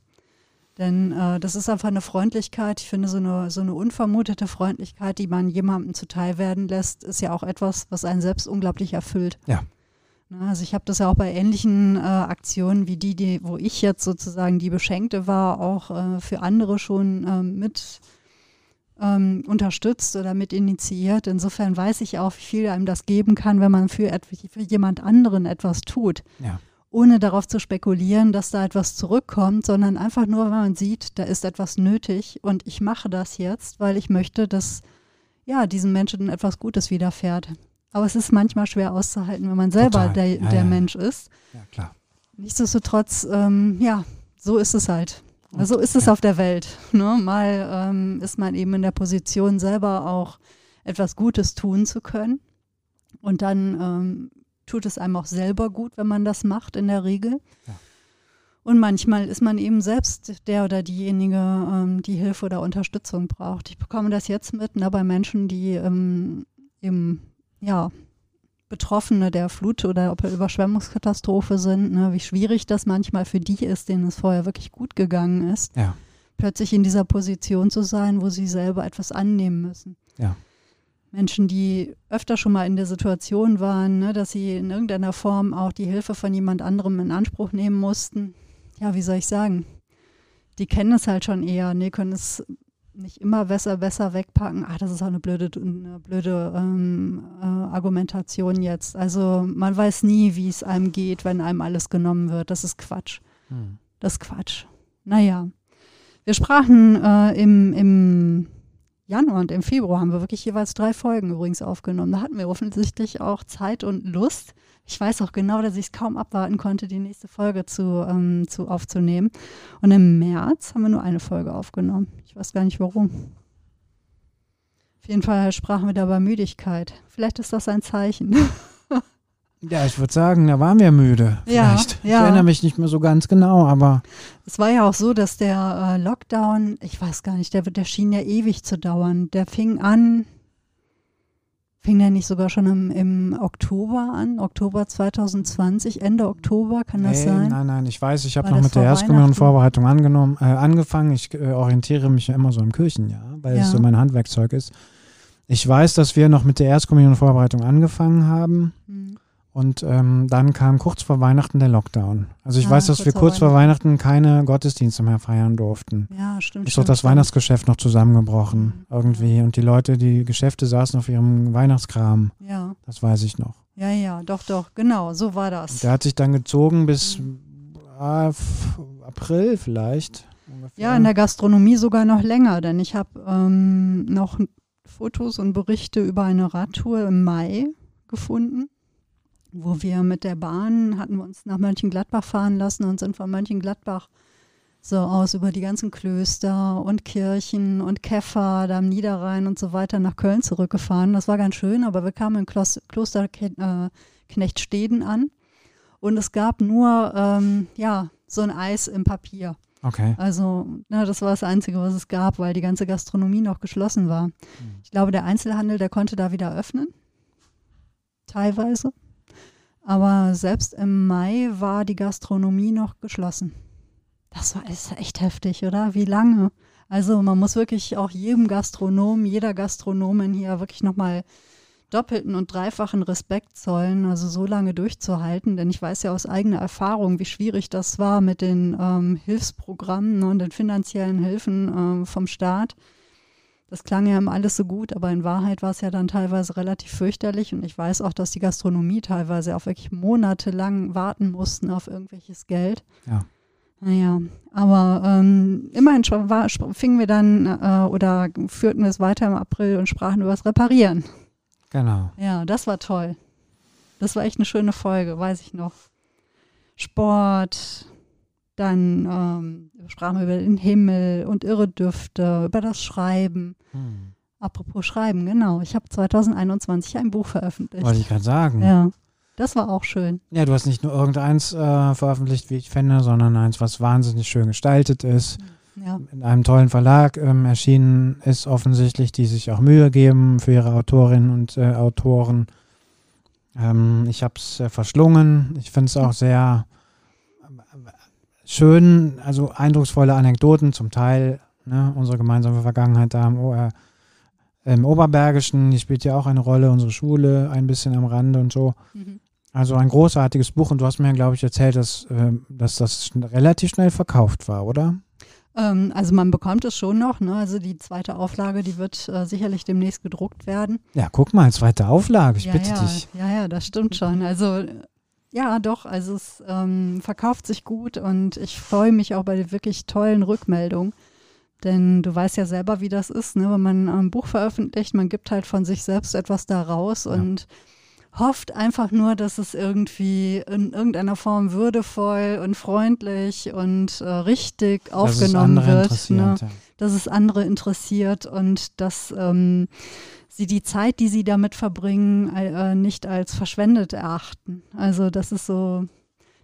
Denn äh, das ist einfach eine Freundlichkeit. Ich finde, so eine, so eine unvermutete Freundlichkeit, die man jemandem zuteil werden lässt, ist ja auch etwas, was einen selbst unglaublich erfüllt. Ja. Ne, also ich habe das ja auch bei ähnlichen äh, Aktionen wie die, die, wo ich jetzt sozusagen die Beschenkte war, auch äh, für andere schon äh, mit ähm, unterstützt oder mit initiiert. Insofern weiß ich auch, wie viel einem das geben kann, wenn man für, für jemand anderen etwas tut. Ja. Ohne darauf zu spekulieren, dass da etwas zurückkommt, sondern einfach nur, wenn man sieht, da ist etwas nötig und ich mache das jetzt, weil ich möchte, dass ja, diesen Menschen etwas Gutes widerfährt. Aber es ist manchmal schwer auszuhalten, wenn man selber Total. der, Ja, der ja. Mensch ist. Ja, klar. Nichtsdestotrotz, ähm, ja, so ist es halt. So ist es ja. auf der Welt. Ne? Mal ähm, ist man eben in der Position, selber auch etwas Gutes tun zu können. Und dann ähm, tut es einem auch selber gut, wenn man das macht, in der Regel. Ja. Und manchmal ist man eben selbst der oder diejenige, ähm, die Hilfe oder Unterstützung braucht. Ich bekomme das jetzt mit ne, bei Menschen, die ähm, eben, ja, Betroffene der Flut- oder Überschwemmungskatastrophe sind, ne, wie schwierig das manchmal für die ist, denen es vorher wirklich gut gegangen ist, Ja. plötzlich in dieser Position zu sein, wo sie selber etwas annehmen müssen. Ja. Menschen, die öfter schon mal in der Situation waren, ne, dass sie in irgendeiner Form auch die Hilfe von jemand anderem in Anspruch nehmen mussten. Ja, wie soll ich sagen? Die kennen es halt schon eher, ne, können es nicht immer besser, besser wegpacken. Ah, das ist auch eine blöde, eine blöde ähm, äh, Argumentation jetzt. Also man weiß nie, wie es einem geht, wenn einem alles genommen wird. Das ist Quatsch. Hm. Das ist Quatsch. Naja, wir sprachen äh, im, im Januar und im Februar haben wir wirklich jeweils drei Folgen übrigens aufgenommen. Da hatten wir offensichtlich auch Zeit und Lust. Ich weiß auch genau, dass ich es kaum abwarten konnte, die nächste Folge zu, ähm, zu aufzunehmen. Und im März haben wir nur eine Folge aufgenommen. Ich weiß gar nicht warum. Auf jeden Fall sprachen wir da über Müdigkeit. Vielleicht ist das ein Zeichen. <laughs> Ja, ich würde sagen, da waren wir müde. Ja, Vielleicht. Ich ja. erinnere mich nicht mehr so ganz genau, aber Es war ja auch so, dass der äh, Lockdown, ich weiß gar nicht, der, der schien ja ewig zu dauern. Der fing an, fing der nicht sogar schon im, im Oktober an, Oktober 2020, Ende Oktober, kann das nee, sein? nein, nein, ich weiß, ich habe noch mit der vor Erstkommunionvorbereitung angenommen, äh, angefangen. Ich äh, orientiere mich ja immer so im Kirchenjahr, weil Ja. es so mein Handwerkzeug ist. Ich weiß, dass wir noch mit der Erstkommunionvorbereitung angefangen haben Hm. Und ähm, dann kam kurz vor Weihnachten der Lockdown. Also ich Ah, weiß, dass kurz wir kurz vor Weihnachten keine Gottesdienste mehr feiern durften. Ja, stimmt. Ist doch das stimmt. Weihnachtsgeschäft noch zusammengebrochen Mhm. irgendwie und die Leute, die Geschäfte saßen auf ihrem Weihnachtskram. Ja, Das weiß ich noch. ja, ja, doch, doch, genau, so war das. Der hat sich dann gezogen bis äh, f- April vielleicht. Ungefähr. Ja, in der Gastronomie sogar noch länger, denn ich habe ähm, noch Fotos und Berichte über eine Radtour im Mai gefunden, wo wir mit der Bahn hatten wir uns nach Mönchengladbach fahren lassen und sind von Mönchengladbach so aus über die ganzen Klöster und Kirchen und Käfer da am Niederrhein und so weiter nach Köln zurückgefahren. Das war ganz schön, aber wir kamen in Klos Kloster äh, Knechtsteden an und es gab nur ähm, ja so ein Eis im Papier. Okay. Also, na, das war das Einzige, was es gab, weil die ganze Gastronomie noch geschlossen war. Hm. Ich glaube, der Einzelhandel, der konnte da wieder öffnen. Teilweise. Aber selbst im Mai war die Gastronomie noch geschlossen. Das war ist echt heftig, oder? Wie lange? Also man muss wirklich auch jedem Gastronom, jeder Gastronomin hier wirklich nochmal doppelten und dreifachen Respekt zollen, also so lange durchzuhalten. Denn ich weiß ja aus eigener Erfahrung, wie schwierig das war mit den ähm, Hilfsprogrammen und den finanziellen Hilfen ähm, vom Staat. Das klang ja immer alles so gut, aber in Wahrheit war es ja dann teilweise relativ fürchterlich. Und ich weiß auch, dass die Gastronomie teilweise auch wirklich monatelang warten mussten auf irgendwelches Geld. Ja. Naja, aber ähm, immerhin war, fingen wir dann äh, oder führten wir es weiter im April und sprachen über das Reparieren. Genau. Ja, das war toll. Das war echt eine schöne Folge, weiß ich noch. Sport, dann ähm, sprachen wir über den Himmel und irre Düfte, über das Schreiben. Hm. Apropos Schreiben, genau. Ich habe 2021 ein Buch veröffentlicht. Wollte ich gerade sagen. Ja. Ja, das war auch schön. du hast nicht nur irgendeins äh, veröffentlicht, wie ich fände, sondern eins, was wahnsinnig schön gestaltet ist. Ja, In einem tollen Verlag ähm, erschienen ist offensichtlich, die sich auch Mühe geben für ihre Autorinnen und äh, Autoren. Ähm, ich habe es äh, verschlungen. Ich finde es auch sehr schön, also eindrucksvolle Anekdoten zum Teil. Ne, unsere gemeinsame Vergangenheit da im, O- äh, im Oberbergischen, die spielt ja auch eine Rolle, unsere Schule ein bisschen am Rande und so. mhm. Also ein großartiges Buch und du hast mir, glaube ich, erzählt, dass, ähm, dass das relativ schnell verkauft war, oder? Ähm, also man bekommt es schon noch. Ne? Also die zweite Auflage, die wird äh, sicherlich demnächst gedruckt werden. Ja, guck mal, zweite Auflage, ich ja, bitte ja, dich. Ja, ja, das stimmt schon. Also ja, doch, also es ähm, verkauft sich gut und ich freue mich auch bei wirklich tollen Rückmeldungen. Denn du weißt ja selber, wie das ist, ne? wenn man ein Buch veröffentlicht, man gibt halt von sich selbst etwas da raus ja. und hofft einfach nur, dass es irgendwie in irgendeiner Form würdevoll und freundlich und äh, richtig aufgenommen wird. Ne? Ja. Dass es andere interessiert und dass ähm, sie die Zeit, die sie damit verbringen, äh, nicht als verschwendet erachten. Also das ist so,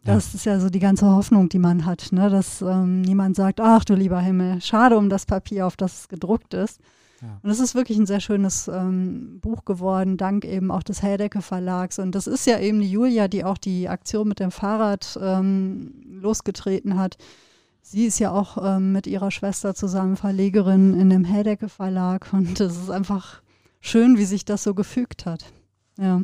das ja. ist ja so die ganze Hoffnung, die man hat, ne? dass ähm, niemand sagt, ach du lieber Himmel, schade um das Papier, auf das es gedruckt ist. Ja. Und es ist wirklich ein sehr schönes ähm, Buch geworden, dank eben auch des Heldecke Verlags. Und das ist ja eben die Julia, die auch die Aktion mit dem Fahrrad ähm, losgetreten hat. Sie ist ja auch ähm, mit ihrer Schwester zusammen Verlegerin in dem Heldecke Verlag. Und es ist einfach schön, wie sich das so gefügt hat. Ja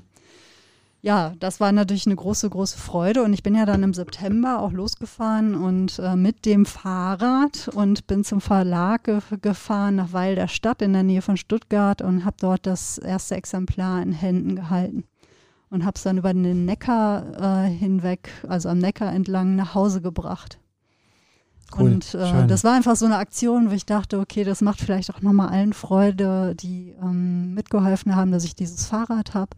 ja, das war natürlich eine große, große Freude. Und ich bin ja dann im September auch losgefahren und äh, mit dem Fahrrad und bin zum Verlag ge gefahren nach Weil der Stadt in der Nähe von Stuttgart und habe dort das erste Exemplar in Händen gehalten. Und habe es dann über den Neckar äh, hinweg, also am Neckar entlang, nach Hause gebracht. Cool, und äh, das war einfach so eine Aktion, wo ich dachte, okay, das macht vielleicht auch nochmal allen Freude, die ähm, mitgeholfen haben, dass ich dieses Fahrrad habe.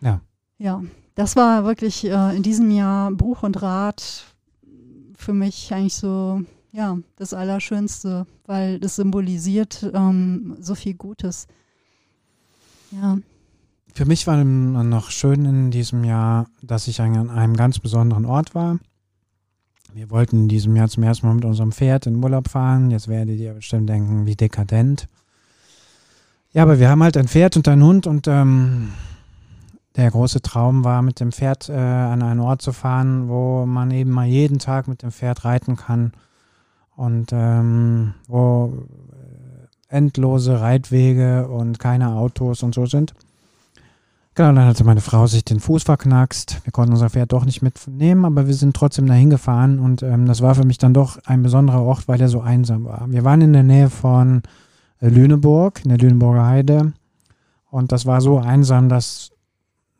Ja. Ja, das war wirklich äh, in diesem Jahr Buch und Rat für mich eigentlich so, ja, das Allerschönste, weil das symbolisiert ähm, so viel Gutes. Ja. Für mich war noch schön in diesem Jahr, dass ich an einem ganz besonderen Ort war. Wir wollten in diesem Jahr zum ersten Mal mit unserem Pferd in Urlaub fahren. Jetzt werdet ihr bestimmt denken, wie dekadent. Ja, aber wir haben halt ein Pferd und einen Hund und ähm, der große Traum war, mit dem Pferd äh, an einen Ort zu fahren, wo man eben mal jeden Tag mit dem Pferd reiten kann und ähm, wo äh, endlose Reitwege und keine Autos und so sind. Genau, dann hatte meine Frau sich den Fuß verknackst. Wir konnten unser Pferd doch nicht mitnehmen, aber wir sind trotzdem dahin gefahren und ähm, das war für mich dann doch ein besonderer Ort, weil er so einsam war. Wir waren in der Nähe von äh, Lüneburg, in der Lüneburger Heide und das war so einsam, dass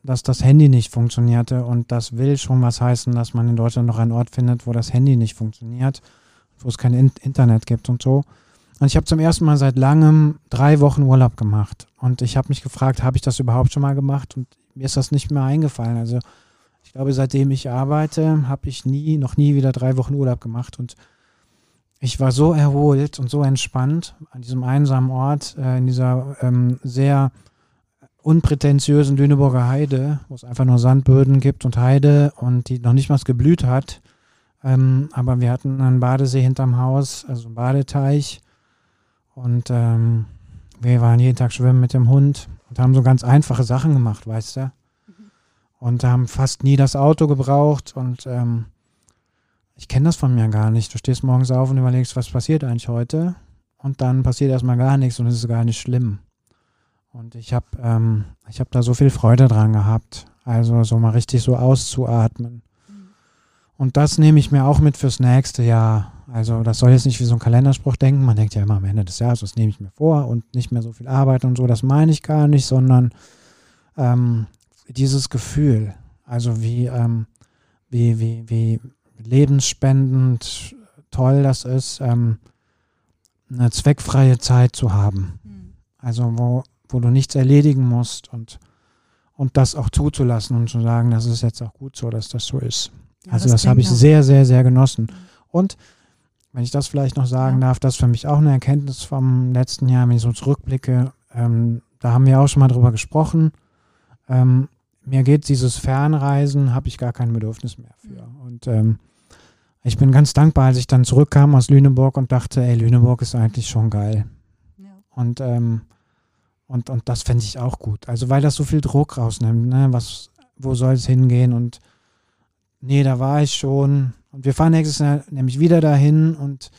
dass das Handy nicht funktionierte und das will schon was heißen, dass man in Deutschland noch einen Ort findet, wo das Handy nicht funktioniert, wo es kein Internet gibt und so. Und ich habe zum ersten Mal seit langem drei Wochen Urlaub gemacht und ich habe mich gefragt, habe ich das überhaupt schon mal gemacht und mir ist das nicht mehr eingefallen. Also ich glaube, seitdem ich arbeite, habe ich nie, noch nie wieder drei Wochen Urlaub gemacht und ich war so erholt und so entspannt an diesem einsamen Ort, äh, in dieser ähm, sehr unprätentiösen Lüneburger Heide, wo es einfach nur Sandböden gibt und Heide und die noch nicht mal geblüht hat. Ähm, aber wir hatten einen Badesee hinterm Haus, also einen Badeteich. Und ähm, wir waren jeden Tag schwimmen mit dem Hund und haben so ganz einfache Sachen gemacht, weißt du? Mhm. Und haben fast nie das Auto gebraucht. Und ähm, ich kenne das von mir gar nicht. Du stehst morgens auf und überlegst, was passiert eigentlich heute? Und dann passiert erstmal gar nichts und es ist gar nicht schlimm. Und ich habe ähm, hab da so viel Freude dran gehabt. Also so mal richtig so auszuatmen. Und das nehme ich mir auch mit fürs nächste Jahr. Also das soll jetzt nicht wie so ein Kalenderspruch denken. Man denkt ja immer am Ende des Jahres, das nehme ich mir vor und nicht mehr so viel Arbeit und so. Das meine ich gar nicht, sondern ähm, dieses Gefühl. Also wie, ähm, wie, wie, wie lebensspendend toll das ist, ähm, eine zweckfreie Zeit zu haben. Mhm. Also wo wo du nichts erledigen musst und, und das auch zuzulassen und zu sagen, das ist jetzt auch gut so, dass das so ist. Ja, also das, das habe ich sehr, sehr, sehr genossen. Und wenn ich das vielleicht noch sagen ja. darf, das ist für mich auch eine Erkenntnis vom letzten Jahr, wenn ich so zurückblicke, ähm, da haben wir auch schon mal drüber gesprochen. Ähm, mir geht dieses Fernreisen, habe ich gar kein Bedürfnis mehr für. Mhm. Und ähm, ich bin ganz dankbar, als ich dann zurückkam aus Lüneburg und dachte, ey, Lüneburg ist eigentlich schon geil. Ja. Und ähm, und, und das fände ich auch gut. Also weil das so viel Druck rausnimmt, ne? Was, wo soll es hingehen? Und nee, da war ich schon. Und wir fahren nächstes Jahr nämlich wieder dahin und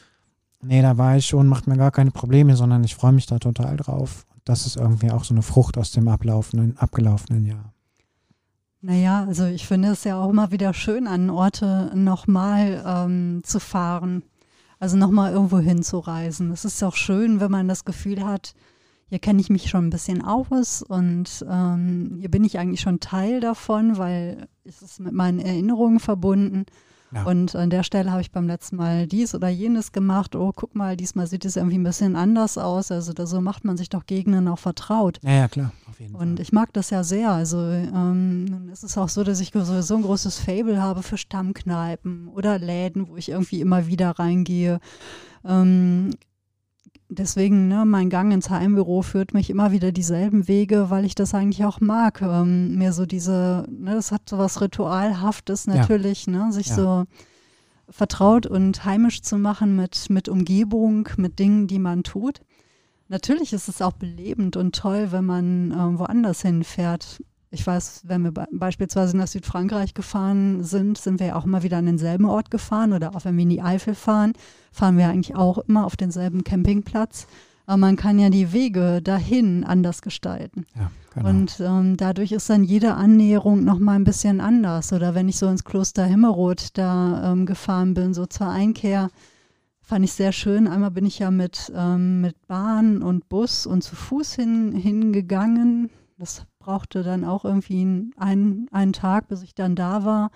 nee, da war ich schon, macht mir gar keine Probleme, sondern ich freue mich da total drauf. Und das ist irgendwie auch so eine Frucht aus dem ablaufenden, abgelaufenen Jahr. Naja, also ich finde es ja auch immer wieder schön, an Orte nochmal ähm, zu fahren. Also nochmal irgendwo hinzureisen. Es ist auch schön, wenn man das Gefühl hat, hier kenne ich mich schon ein bisschen aus und ähm, hier bin ich eigentlich schon Teil davon, weil es ist mit meinen Erinnerungen verbunden. Ja. Und an der Stelle habe ich beim letzten Mal dies oder jenes gemacht. Oh, guck mal, diesmal sieht es irgendwie ein bisschen anders aus. Also da, so macht man sich doch Gegenden auch vertraut. Ja, ja, klar. Und ich mag das ja sehr. Also ähm, es ist auch so, dass ich sowieso ein großes Fable habe für Stammkneipen oder Läden, wo ich irgendwie immer wieder reingehe. Ähm, deswegen, ne, mein Gang ins Heimbüro führt mich immer wieder dieselben Wege, weil ich das eigentlich auch mag. Ähm, mir so diese, ne, das hat so was Ritualhaftes natürlich, ja. ne, sich ja. so vertraut und heimisch zu machen mit, mit Umgebung, mit Dingen, die man tut. Natürlich ist es auch belebend und toll, wenn man äh, woanders hinfährt ich weiß, wenn wir beispielsweise nach Südfrankreich gefahren sind, sind wir ja auch immer wieder an denselben Ort gefahren oder auch wenn wir in die Eifel fahren, fahren wir eigentlich auch immer auf denselben Campingplatz. Aber man kann ja die Wege dahin anders gestalten. Ja, genau. Und ähm, dadurch ist dann jede Annäherung nochmal ein bisschen anders. Oder wenn ich so ins Kloster Himmelroth da ähm, gefahren bin, so zur Einkehr, fand ich sehr schön. Einmal bin ich ja mit, ähm, mit Bahn und Bus und zu Fuß hin, hingegangen. Das brauchte dann auch irgendwie einen, einen Tag, bis ich dann da war.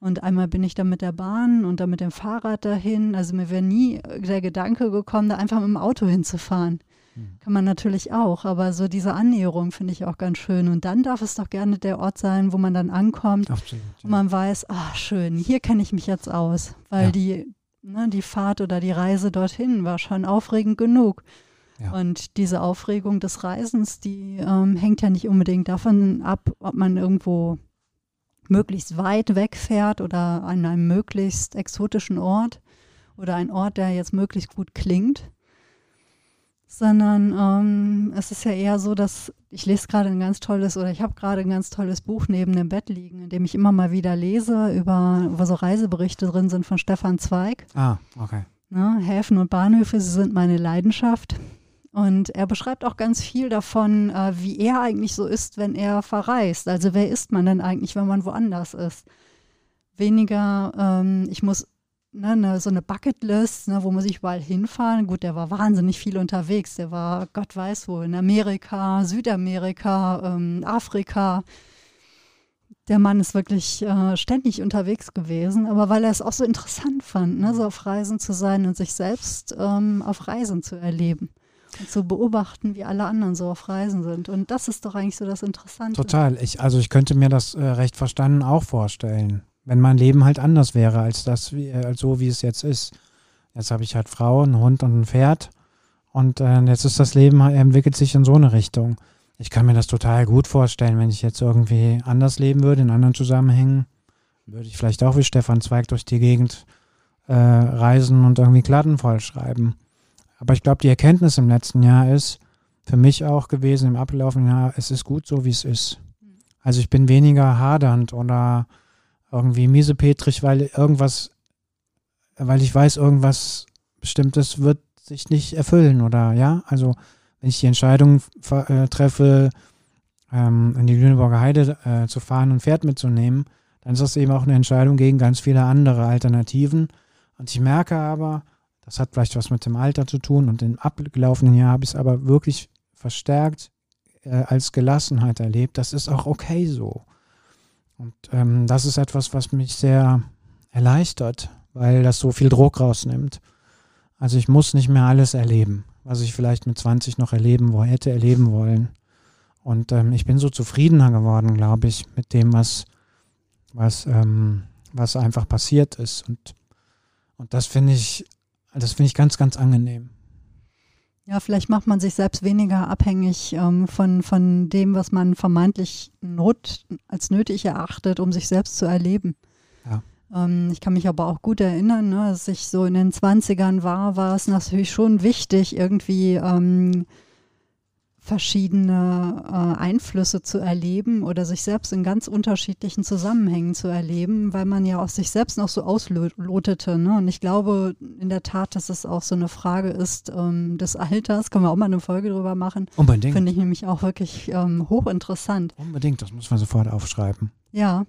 Und einmal bin ich dann mit der Bahn und dann mit dem Fahrrad dahin. Also mir wäre nie der Gedanke gekommen, da einfach mit dem Auto hinzufahren. Mhm. Kann man natürlich auch, aber so diese Annäherung finde ich auch ganz schön. Und dann darf es doch gerne der Ort sein, wo man dann ankommt Absolut, ja. und man weiß, ach schön, hier kenne ich mich jetzt aus, weil ja. die, ne, die Fahrt oder die Reise dorthin war schon aufregend genug. Und diese Aufregung des Reisens, die ähm, hängt ja nicht unbedingt davon ab, ob man irgendwo möglichst weit wegfährt oder an einem möglichst exotischen Ort oder ein Ort, der jetzt möglichst gut klingt, sondern ähm, es ist ja eher so, dass ich lese gerade ein ganz tolles oder ich habe gerade ein ganz tolles Buch neben dem Bett liegen, in dem ich immer mal wieder lese, über, wo so Reiseberichte drin sind von Stefan Zweig. Ah, okay. Ne, Häfen und Bahnhöfe, sie sind meine Leidenschaft. Und er beschreibt auch ganz viel davon, äh, wie er eigentlich so ist, wenn er verreist. Also wer ist man denn eigentlich, wenn man woanders ist? Weniger, ähm, ich muss ne, ne, so eine Bucketlist, ne, wo muss ich überall hinfahren. Gut, der war wahnsinnig viel unterwegs. Der war, Gott weiß wo, in Amerika, Südamerika, ähm, Afrika. Der Mann ist wirklich äh, ständig unterwegs gewesen, aber weil er es auch so interessant fand, ne, so auf Reisen zu sein und sich selbst ähm, auf Reisen zu erleben zu beobachten, wie alle anderen so auf Reisen sind. Und das ist doch eigentlich so das Interessante. Total. Ich, also ich könnte mir das äh, recht verstanden auch vorstellen, wenn mein Leben halt anders wäre als das, wie, äh, so wie es jetzt ist. Jetzt habe ich halt Frau, einen Hund und ein Pferd. Und äh, jetzt ist das Leben, entwickelt sich in so eine Richtung. Ich kann mir das total gut vorstellen, wenn ich jetzt irgendwie anders leben würde, in anderen Zusammenhängen, würde ich vielleicht auch wie Stefan Zweig durch die Gegend äh, reisen und irgendwie Klatten vollschreiben. Aber ich glaube, die Erkenntnis im letzten Jahr ist für mich auch gewesen, im abgelaufenen Jahr, es ist gut so, wie es ist. Also ich bin weniger hadernd oder irgendwie miesepetrig, weil irgendwas, weil ich weiß, irgendwas Bestimmtes wird sich nicht erfüllen oder ja, also wenn ich die Entscheidung äh, treffe, ähm, in die Lüneburger Heide äh, zu fahren und Pferd mitzunehmen, dann ist das eben auch eine Entscheidung gegen ganz viele andere Alternativen. Und ich merke aber, das hat vielleicht was mit dem Alter zu tun und im abgelaufenen Jahr habe ich es aber wirklich verstärkt äh, als Gelassenheit erlebt. Das ist auch okay so. Und ähm, das ist etwas, was mich sehr erleichtert, weil das so viel Druck rausnimmt. Also ich muss nicht mehr alles erleben, was ich vielleicht mit 20 noch erleben wo, hätte erleben wollen. Und ähm, ich bin so zufriedener geworden, glaube ich, mit dem, was, was, ähm, was einfach passiert ist. Und, und das finde ich das finde ich ganz, ganz angenehm. Ja, vielleicht macht man sich selbst weniger abhängig ähm, von, von dem, was man vermeintlich not, als nötig erachtet, um sich selbst zu erleben. Ja. Ähm, ich kann mich aber auch gut erinnern, ne, als ich so in den 20ern war, war es natürlich schon wichtig, irgendwie ähm, verschiedene äh, Einflüsse zu erleben oder sich selbst in ganz unterschiedlichen Zusammenhängen zu erleben, weil man ja auch sich selbst noch so auslotete. Ne? Und ich glaube in der Tat, dass es auch so eine Frage ist ähm, des Alters. Können wir auch mal eine Folge drüber machen. Unbedingt. Finde ich nämlich auch wirklich ähm, hochinteressant. Unbedingt, das muss man sofort aufschreiben. Ja,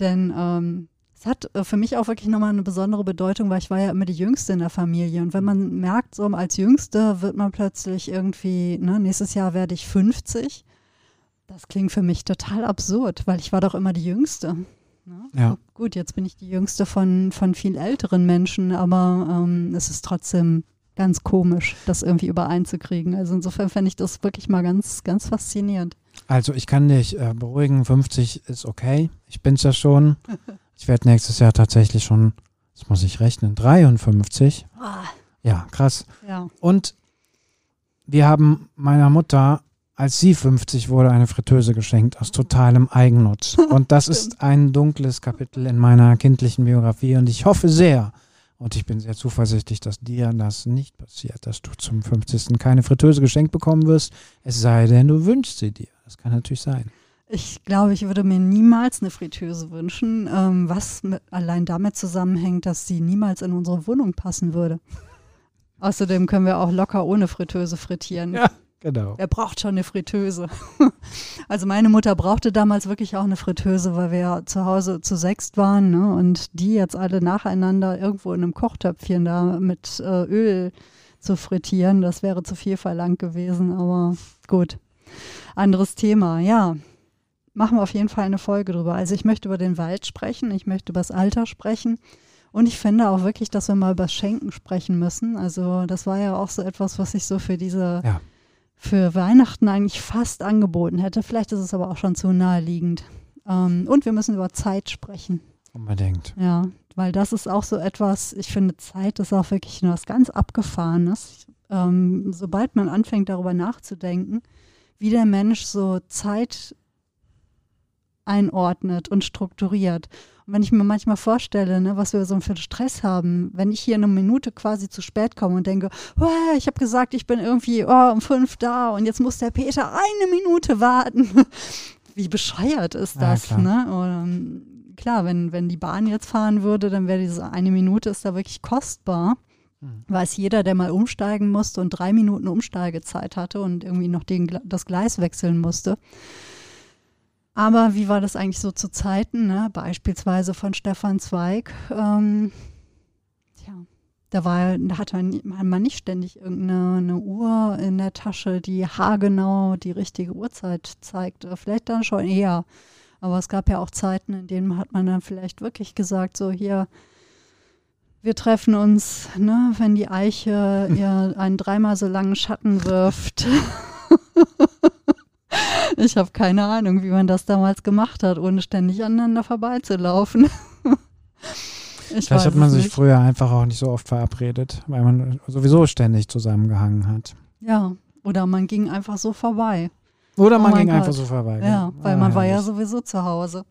denn ähm, es hat äh, für mich auch wirklich nochmal eine besondere Bedeutung, weil ich war ja immer die Jüngste in der Familie. Und wenn man merkt, so als Jüngste wird man plötzlich irgendwie, ne, nächstes Jahr werde ich 50, das klingt für mich total absurd, weil ich war doch immer die Jüngste. Ne? Ja. Gut, jetzt bin ich die Jüngste von, von viel älteren Menschen, aber ähm, es ist trotzdem ganz komisch, das irgendwie übereinzukriegen. Also insofern fände ich das wirklich mal ganz, ganz faszinierend. Also ich kann dich äh, beruhigen, 50 ist okay. Ich bin's ja schon. <laughs> Ich werde nächstes Jahr tatsächlich schon, das muss ich rechnen, 53. Ah, Ja, krass. ja. Und wir haben meiner Mutter, als sie 50 wurde, eine Fritteuse geschenkt aus totalem Eigennutz. <laughs> Und das ist ein dunkles Kapitel in meiner kindlichen Biografie. Und ich hoffe sehr, und ich bin sehr zuversichtlich, dass dir das nicht passiert, dass du zum 50. keine Fritteuse geschenkt bekommen wirst, es sei denn, du wünschst sie dir. Das kann natürlich sein. Ich glaube, ich würde mir niemals eine Fritteuse wünschen, ähm, was mit, allein damit zusammenhängt, dass sie niemals in unsere Wohnung passen würde. <laughs> Außerdem können wir auch locker ohne Fritteuse frittieren. Ja. Genau. Wer braucht schon eine Fritteuse? <laughs> Also meine Mutter brauchte damals wirklich auch eine Fritteuse, weil wir ja zu Hause zu sechst waren ne? und die jetzt alle nacheinander irgendwo in einem Kochtöpfchen da mit äh, Öl zu frittieren, das wäre zu viel verlangt gewesen, aber gut. Anderes Thema, ja. Machen wir auf jeden Fall eine Folge drüber. Also ich möchte über den Wald sprechen, ich möchte über das Alter sprechen und ich finde auch wirklich, dass wir mal über Schenken sprechen müssen. Also das war ja auch so etwas, was ich so für diese Ja. für Weihnachten eigentlich fast angeboten hätte. Vielleicht ist es aber auch schon zu naheliegend. Ähm, und wir müssen über Zeit sprechen. Unbedingt. Ja, weil das ist auch so etwas, ich finde, Zeit ist auch wirklich was ganz Abgefahrenes. Ähm, sobald man anfängt, darüber nachzudenken, wie der Mensch so Zeit einordnet und strukturiert. Und wenn ich mir manchmal vorstelle, ne, was wir so für Stress haben, wenn ich hier eine Minute quasi zu spät komme und denke, oh, ich habe gesagt, ich bin irgendwie oh, um fünf da und jetzt muss der Peter eine Minute warten. <laughs> Wie bescheuert ist Ja, das? klar. ne? Oder, ähm, klar, wenn, wenn die Bahn jetzt fahren würde, dann wäre diese eine Minute ist da wirklich kostbar. Hm. Weiß jeder, der mal umsteigen musste und drei Minuten Umsteigezeit hatte und irgendwie noch den, das Gleis wechseln musste. Aber wie war das eigentlich so zu Zeiten, ne? beispielsweise von Stefan Zweig? Ähm, tja, da, war, da hatte man, nicht ständig irgendeine eine Uhr in der Tasche, die haargenau die richtige Uhrzeit zeigt. Vielleicht dann schon eher. Aber es gab ja auch Zeiten, in denen hat man dann vielleicht wirklich gesagt, so hier, wir treffen uns, ne, wenn die Eiche <laughs> ihr einen dreimal so langen Schatten wirft. <laughs> <laughs> ich habe keine Ahnung, wie man das damals gemacht hat, ohne ständig aneinander vorbeizulaufen. <laughs> ich Vielleicht hat man sich nicht. früher einfach auch nicht so oft verabredet, weil man sowieso ständig zusammengehangen hat. Ja, oder man ging einfach so vorbei. Oder Oh man mein ging einfach Gott. so vorbei. Ja, weil Ah, man war ja sowieso zu Hause.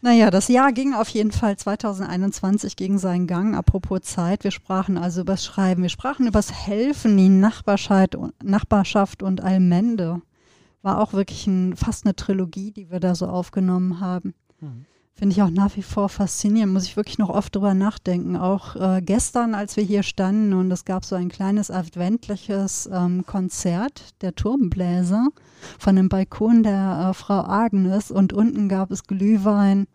Naja, das Jahr ging auf jeden Fall 2021 gegen seinen Gang. Apropos Zeit, wir sprachen also über das Schreiben, wir sprachen über das Helfen, die Nachbarschaft, Nachbarschaft und Allmende. War auch wirklich ein, fast eine Trilogie, die wir da so aufgenommen haben. Mhm. Finde ich auch nach wie vor faszinierend, muss ich wirklich noch oft drüber nachdenken. Auch äh, gestern, als wir hier standen und es gab so ein kleines adventliches ähm, Konzert der Turmbläser von dem Balkon der äh, Frau Agnes und unten gab es Glühwein.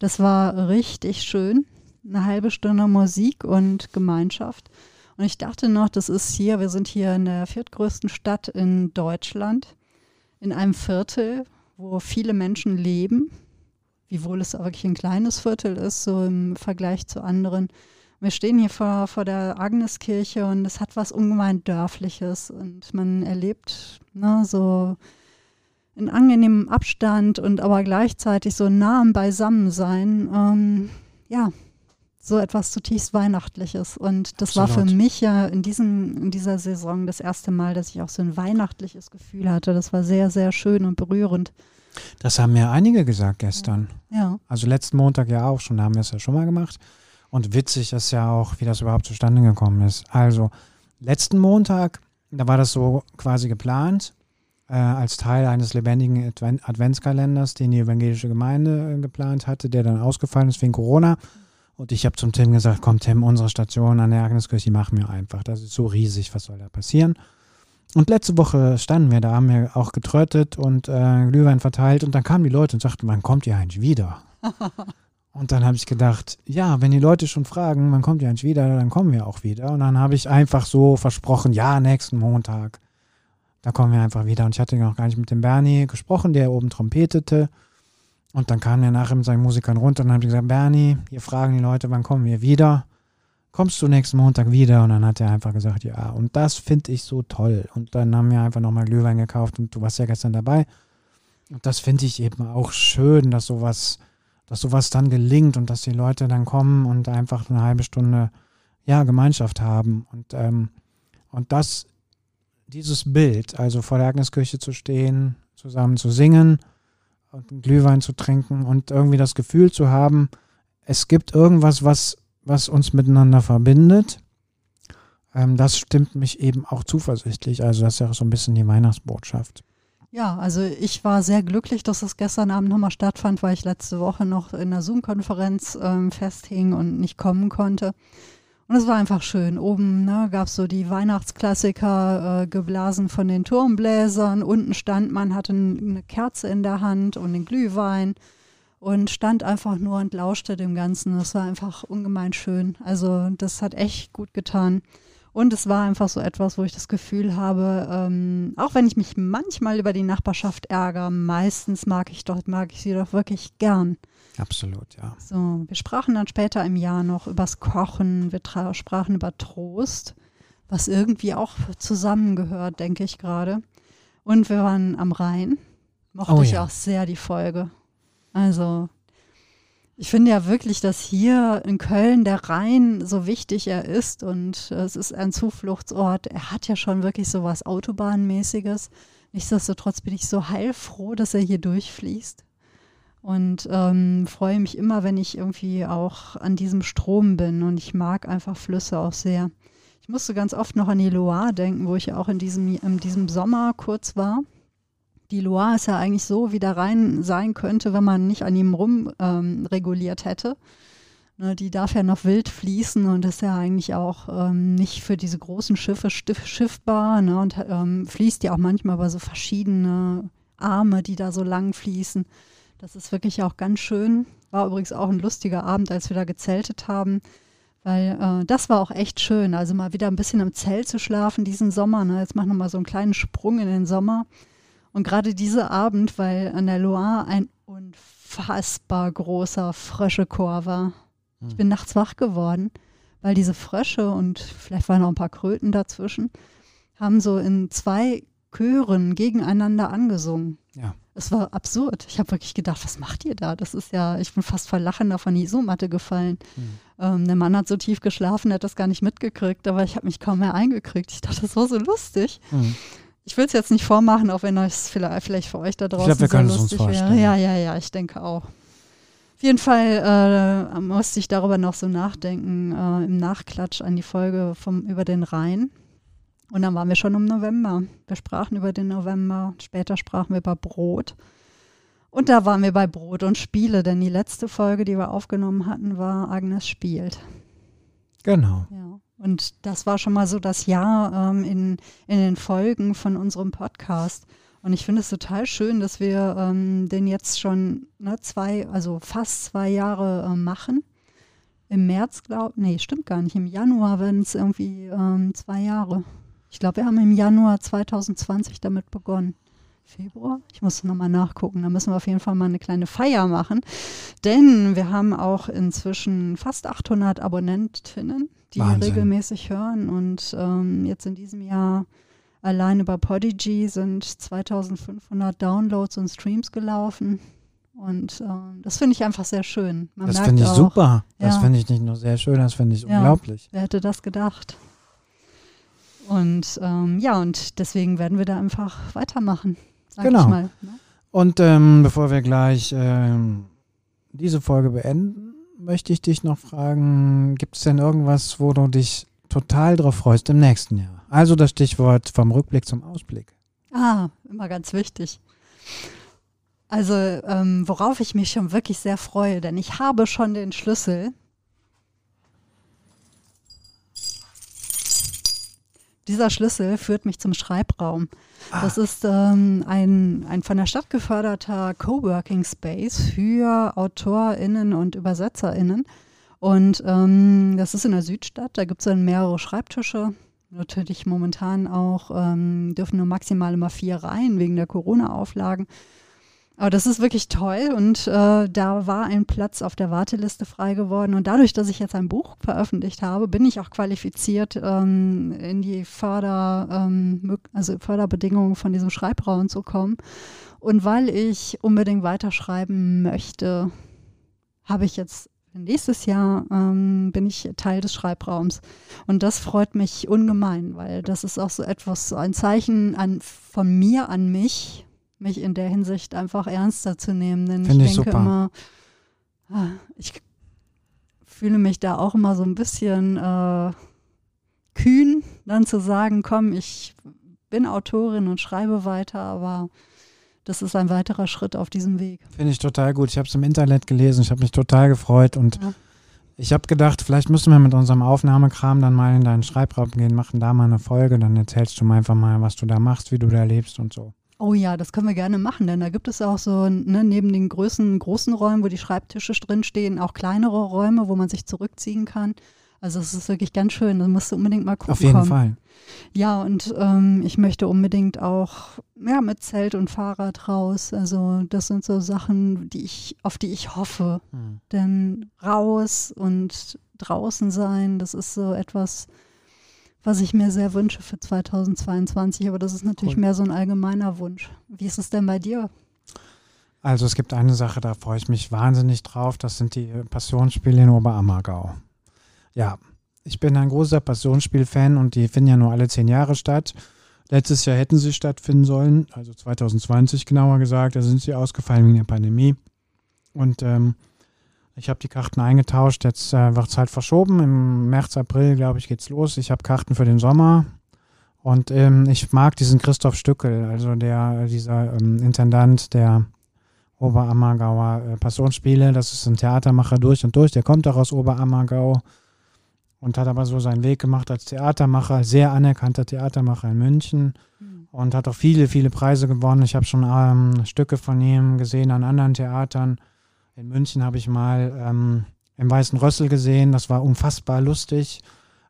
Das war richtig schön. Eine halbe Stunde Musik und Gemeinschaft. Und ich dachte noch, das ist hier, wir sind hier in der viertgrößten Stadt in Deutschland, in einem Viertel, wo viele Menschen leben, wiewohl es wirklich ein kleines Viertel ist, so im Vergleich zu anderen. Wir stehen hier vor, vor der Agneskirche und es hat was ungemein Dörfliches und man erlebt ne, so in angenehmem Abstand und aber gleichzeitig so nah am Beisammensein. Ähm, ja, so etwas zutiefst Weihnachtliches. Und das war für Absolut. mich ja in, diesem, in dieser Saison das erste Mal, dass ich auch so ein weihnachtliches Gefühl hatte. Das war sehr, sehr schön und berührend. Das haben mir einige gesagt gestern. Ja. Also letzten Montag ja auch schon, da haben wir es ja schon mal gemacht. Und witzig ist ja auch, wie das überhaupt zustande gekommen ist. Also letzten Montag, da war das so quasi geplant, äh, als Teil eines lebendigen Adven Adventskalenders, den die evangelische Gemeinde äh, geplant hatte, der dann ausgefallen ist wegen Corona. Und ich habe zum Tim gesagt, komm Tim, unsere Station an der Agneskirche, die machen wir einfach. Das ist so riesig, was soll da passieren? Und letzte Woche standen wir da, haben wir auch getrötet und äh, Glühwein verteilt und dann kamen die Leute und sagten, wann kommt ihr eigentlich wieder? <laughs> Und dann habe ich gedacht, ja, wenn die Leute schon fragen, man kommt ja nicht wieder, dann kommen wir auch wieder. Und dann habe ich einfach so versprochen, ja, nächsten Montag, da kommen wir einfach wieder. Und ich hatte noch gar nicht mit dem Bernie gesprochen, der oben trompetete. Und dann kam er nachher mit seinen Musikern runter und dann habe ich gesagt, Bernie, hier fragen die Leute, wann kommen wir wieder? Kommst du nächsten Montag wieder? Und dann hat er einfach gesagt, ja. Und das finde ich so toll. Und dann haben wir einfach nochmal Glühwein gekauft und du warst ja gestern dabei. Und das finde ich eben auch schön, dass sowas dass sowas dann gelingt und dass die Leute dann kommen und einfach eine halbe Stunde ja, Gemeinschaft haben. Und, ähm, und das, dieses Bild, also vor der Agneskirche zu stehen, zusammen zu singen und einen Glühwein zu trinken und irgendwie das Gefühl zu haben, es gibt irgendwas, was, was uns miteinander verbindet. Ähm, das stimmt mich eben auch zuversichtlich. Also das ist ja auch so ein bisschen die Weihnachtsbotschaft. Ja, also ich war sehr glücklich, dass es gestern Abend nochmal stattfand, weil ich letzte Woche noch in der Zoom-Konferenz ähm, festhing und nicht kommen konnte. Und es war einfach schön. Oben ne, gab es so die Weihnachtsklassiker, äh, geblasen von den Turmbläsern. Unten stand man, hatte eine Kerze in der Hand und den Glühwein und stand einfach nur und lauschte dem Ganzen. Das war einfach ungemein schön. Also das hat echt gut getan. Und es war einfach so etwas, wo ich das Gefühl habe, ähm, auch wenn ich mich manchmal über die Nachbarschaft ärgere, meistens mag ich doch, mag ich sie doch wirklich gern. Absolut, ja. So, wir sprachen dann später im Jahr noch übers Kochen, wir sprachen über Trost, was irgendwie auch zusammengehört, denke ich gerade. Und wir waren am Rhein. Mochte oh, ich ja. auch sehr die Folge. Also ich finde ja wirklich, dass hier in Köln der Rhein so wichtig er ist und es ist ein Zufluchtsort. Er hat ja schon wirklich so was Autobahnmäßiges. Nichtsdestotrotz bin ich so heilfroh, dass er hier durchfließt und ähm, freue mich immer, wenn ich irgendwie auch an diesem Strom bin und ich mag einfach Flüsse auch sehr. Ich musste ganz oft noch an die Loire denken, wo ich auch in diesem, in diesem Sommer kurz war die Loire ist ja eigentlich so, wie der Rhein sein könnte, wenn man nicht an ihm rum ähm, reguliert hätte. Ne, die darf ja noch wild fließen und ist ja eigentlich auch ähm, nicht für diese großen Schiffe schiffbar ne, und ähm, fließt ja auch manchmal über so verschiedene Arme, die da so lang fließen. Das ist wirklich auch ganz schön. War übrigens auch ein lustiger Abend, als wir da gezeltet haben, weil äh, das war auch echt schön. Also mal wieder ein bisschen im Zelt zu schlafen diesen Sommer. Ne? Jetzt machen wir mal so einen kleinen Sprung in den Sommer. Und gerade dieser Abend, weil an der Loire ein unfassbar großer Fröschechor war. Ich hm. bin nachts wach geworden, weil diese Frösche und vielleicht waren auch ein paar Kröten dazwischen, haben so in zwei Chören gegeneinander angesungen. Ja. Es war absurd. Ich habe wirklich gedacht, was macht ihr da? Das ist ja, ich bin fast vor Lachen auf die Isomatte gefallen. Mhm. Ähm, der Mann hat so tief geschlafen, er hat das gar nicht mitgekriegt, aber ich habe mich kaum mehr eingekriegt. Ich dachte, das war so lustig. Mhm. Ich will es jetzt nicht vormachen, auch wenn es vielleicht, vielleicht für euch da draußen ich glaub, wir so lustig wäre. Ja, ja, ja, ich denke auch. Auf jeden Fall äh, musste ich darüber noch so nachdenken, äh, im Nachklatsch an die Folge vom, über den Rhein. Und dann waren wir schon im November. Wir sprachen über den November, später sprachen wir über Brot. Und da waren wir bei Brot und Spiele, denn die letzte Folge, die wir aufgenommen hatten, war Agnes spielt. Genau. Ja. Und das war schon mal so das Jahr ähm, in, in den Folgen von unserem Podcast. Und ich finde es total schön, dass wir ähm, den jetzt schon ne, zwei, also fast zwei Jahre äh, machen. Im März, glaube ich, nee, stimmt gar nicht. Im Januar werden es irgendwie ähm, zwei Jahre. Ich glaube, wir haben im Januar 2020 damit begonnen. Februar? Ich muss nochmal nachgucken. Da müssen wir auf jeden Fall mal eine kleine Feier machen. Denn wir haben auch inzwischen fast 800 Abonnentinnen die Wahnsinn. regelmäßig hören. Und ähm, jetzt in diesem Jahr allein über Podigy sind 2500 Downloads und Streams gelaufen. Und ähm, das finde ich einfach sehr schön. Man das finde ich auch, super. Ja, das finde ich nicht nur sehr schön, das finde ich ja, unglaublich. Wer hätte das gedacht? Und ähm, ja, und deswegen werden wir da einfach weitermachen. genau. Ne? Und ähm, bevor wir gleich ähm, diese Folge beenden, möchte ich dich noch fragen, gibt es denn irgendwas, wo du dich total drauf freust im nächsten Jahr? Also das Stichwort vom Rückblick zum Ausblick. Ah, immer ganz wichtig. Also ähm, worauf ich mich schon wirklich sehr freue, denn ich habe schon den Schlüssel dieser Schlüssel führt mich zum Schreibraum. Ah. Das ist ähm, ein, ein von der Stadt geförderter Coworking Space für AutorInnen und ÜbersetzerInnen. Und ähm, das ist in der Südstadt, da gibt es dann mehrere Schreibtische. Natürlich momentan auch ähm, dürfen nur maximal immer vier rein wegen der Corona-Auflagen. Aber das ist wirklich toll und äh, da war ein Platz auf der Warteliste frei geworden. Und dadurch, dass ich jetzt ein Buch veröffentlicht habe, bin ich auch qualifiziert, ähm, in die Förder, ähm, also Förderbedingungen von diesem Schreibraum zu kommen. Und weil ich unbedingt weiterschreiben möchte, habe ich jetzt nächstes Jahr ähm, bin ich Teil des Schreibraums. Und das freut mich ungemein, weil das ist auch so etwas, ein Zeichen an, von mir an mich, mich in der Hinsicht einfach ernster zu nehmen. Denn Find ich, ich denke super. immer, ah, ich fühle mich da auch immer so ein bisschen äh, kühn, dann zu sagen, komm, ich bin Autorin und schreibe weiter, aber das ist ein weiterer Schritt auf diesem Weg. Finde ich total gut. Ich habe es im Internet gelesen, ich habe mich total gefreut und ja. ich habe gedacht, vielleicht müssen wir mit unserem Aufnahmekram dann mal in deinen Schreibraum gehen, machen da mal eine Folge, dann erzählst du mir einfach mal, was du da machst, wie du da lebst und so. Oh ja, das können wir gerne machen, denn da gibt es auch so, ne, neben den größten, großen Räumen, wo die Schreibtische drinstehen, auch kleinere Räume, wo man sich zurückziehen kann. Also es ist wirklich ganz schön, da musst du unbedingt mal gucken. Auf jeden kommen. Fall. Ja, und ähm, ich möchte unbedingt auch ja, mit Zelt und Fahrrad raus. Also das sind so Sachen, die ich, auf die ich hoffe. Hm. Denn raus und draußen sein, das ist so etwas, was ich mir sehr wünsche für 2022. Aber das ist natürlich cool. mehr so ein allgemeiner Wunsch. Wie ist es denn bei dir? Also es gibt eine Sache, da freue ich mich wahnsinnig drauf. Das sind die Passionsspiele in Oberammergau. Ja, ich bin ein großer Passionsspiel-Fan und die finden ja nur alle zehn Jahre statt. Letztes Jahr hätten sie stattfinden sollen, also 2020 genauer gesagt. Da sind sie ausgefallen wegen der Pandemie. Und ähm, ich habe die Karten eingetauscht, jetzt äh, wird es halt verschoben. Im März, April, glaube ich, geht es los. Ich habe Karten für den Sommer. Und ähm, ich mag diesen Christoph Stückel, also der, dieser ähm, Intendant der Oberammergauer äh, Passionsspiele. Das ist ein Theatermacher durch und durch. Der kommt auch aus Oberammergau und hat aber so seinen Weg gemacht als Theatermacher, sehr anerkannter Theatermacher in München mhm. und hat auch viele, viele Preise gewonnen. Ich habe schon ähm, Stücke von ihm gesehen an anderen Theatern. In München habe ich mal ähm, im Weißen Rössel gesehen, das war unfassbar lustig.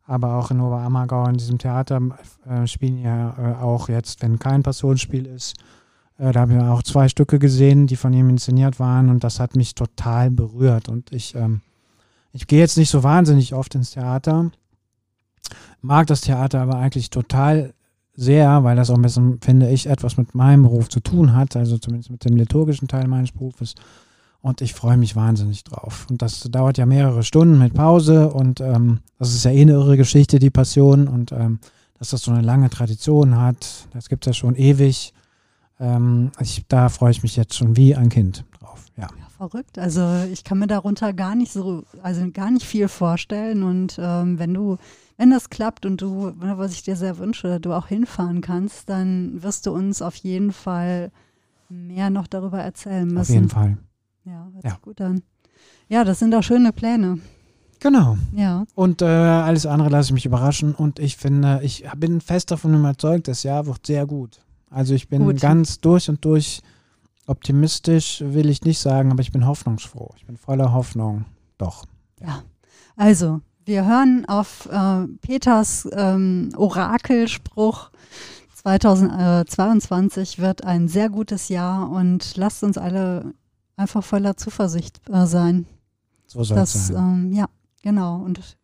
Aber auch in Oberammergau in diesem Theater äh, spielen ja äh, auch jetzt, wenn kein Passionsspiel ist. Äh, da habe ich auch zwei Stücke gesehen, die von ihm inszeniert waren und das hat mich total berührt. Und ich, ähm, ich gehe jetzt nicht so wahnsinnig oft ins Theater, mag das Theater aber eigentlich total sehr, weil das auch ein bisschen, finde ich, etwas mit meinem Beruf zu tun hat, also zumindest mit dem liturgischen Teil meines Berufes. Und ich freue mich wahnsinnig drauf. Und das dauert ja mehrere Stunden mit Pause. Und ähm, das ist ja eh eine irre Geschichte, die Passion. Und ähm, dass das so eine lange Tradition hat, das gibt es ja schon ewig. Ähm, ich, da freue ich mich jetzt schon wie ein Kind drauf. Ja. ja. verrückt. Also ich kann mir darunter gar nicht so, also gar nicht viel vorstellen. Und ähm, wenn du, wenn das klappt und du, was ich dir sehr wünsche, du auch hinfahren kannst, dann wirst du uns auf jeden Fall mehr noch darüber erzählen müssen. Auf jeden Fall. Ja, hört ja. sich gut an. Ja, das sind auch schöne Pläne. Genau. Ja. Und äh, alles andere lasse ich mich überraschen. Und ich finde, ich bin fest davon überzeugt, das Jahr wird sehr gut. Also ich bin gut. ganz durch und durch optimistisch, will ich nicht sagen, aber ich bin hoffnungsfroh. Ich bin voller Hoffnung. Doch. Ja. Also, wir hören auf äh, Peters ähm, Orakelspruch. 2022 wird ein sehr gutes Jahr und lasst uns alle einfach voller Zuversicht äh, sein. So soll es sein. Ähm, ja, genau. Und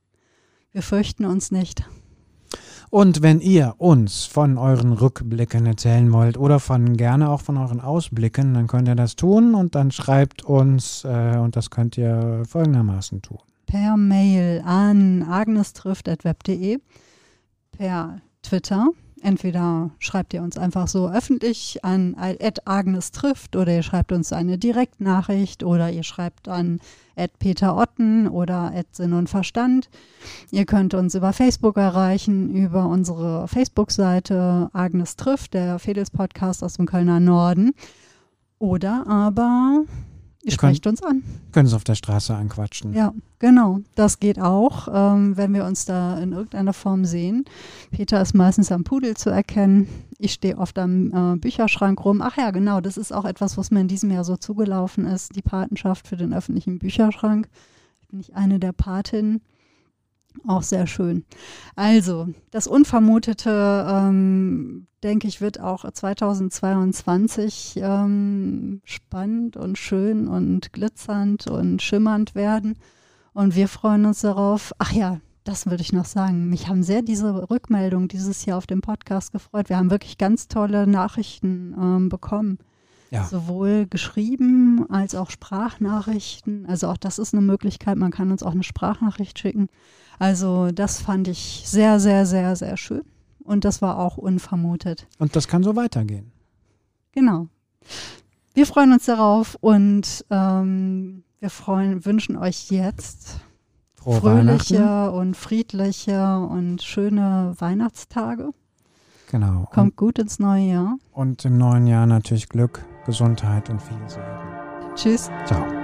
wir fürchten uns nicht. Und wenn ihr uns von euren Rückblicken erzählen wollt oder von gerne auch von euren Ausblicken, dann könnt ihr das tun und dann schreibt uns äh, und das könnt ihr folgendermaßen tun. Per Mail an agnestrift.web.de, per Twitter Entweder schreibt ihr uns einfach so öffentlich an Agnes trifft oder ihr schreibt uns eine Direktnachricht oder ihr schreibt an Peter Otten oder Sinn und Verstand. Ihr könnt uns über Facebook erreichen, über unsere Facebook-Seite Agnes trifft, der Fedels Podcast aus dem Kölner Norden. Oder aber Ihr sprecht uns an. Können Sie auf der Straße anquatschen. Ja, genau. Das geht auch, ähm, wenn wir uns da in irgendeiner Form sehen. Peter ist meistens am Pudel zu erkennen. Ich stehe oft am äh, Bücherschrank rum. Ach ja, genau. Das ist auch etwas, was mir in diesem Jahr so zugelaufen ist. Die Patenschaft für den öffentlichen Bücherschrank. Ich bin ich eine der Patinnen. Auch sehr schön. Also, das Unvermutete, ähm, denke ich, wird auch 2022 ähm, spannend und schön und glitzernd und schimmernd werden. Und wir freuen uns darauf. Ach ja, das würde ich noch sagen. Mich haben sehr diese Rückmeldung dieses Jahr auf dem Podcast gefreut. Wir haben wirklich ganz tolle Nachrichten ähm, bekommen. Ja. Sowohl geschrieben als auch Sprachnachrichten. Also auch das ist eine Möglichkeit. Man kann uns auch eine Sprachnachricht schicken. Also das fand ich sehr, sehr, sehr, sehr schön. Und das war auch unvermutet. Und das kann so weitergehen. Genau. Wir freuen uns darauf und ähm, wir freuen, wünschen euch jetzt Frohe fröhliche und friedliche und schöne Weihnachtstage. Genau. Kommt und, gut ins neue Jahr. Und im neuen Jahr natürlich Glück, Gesundheit und viel Segen. Tschüss. Ciao.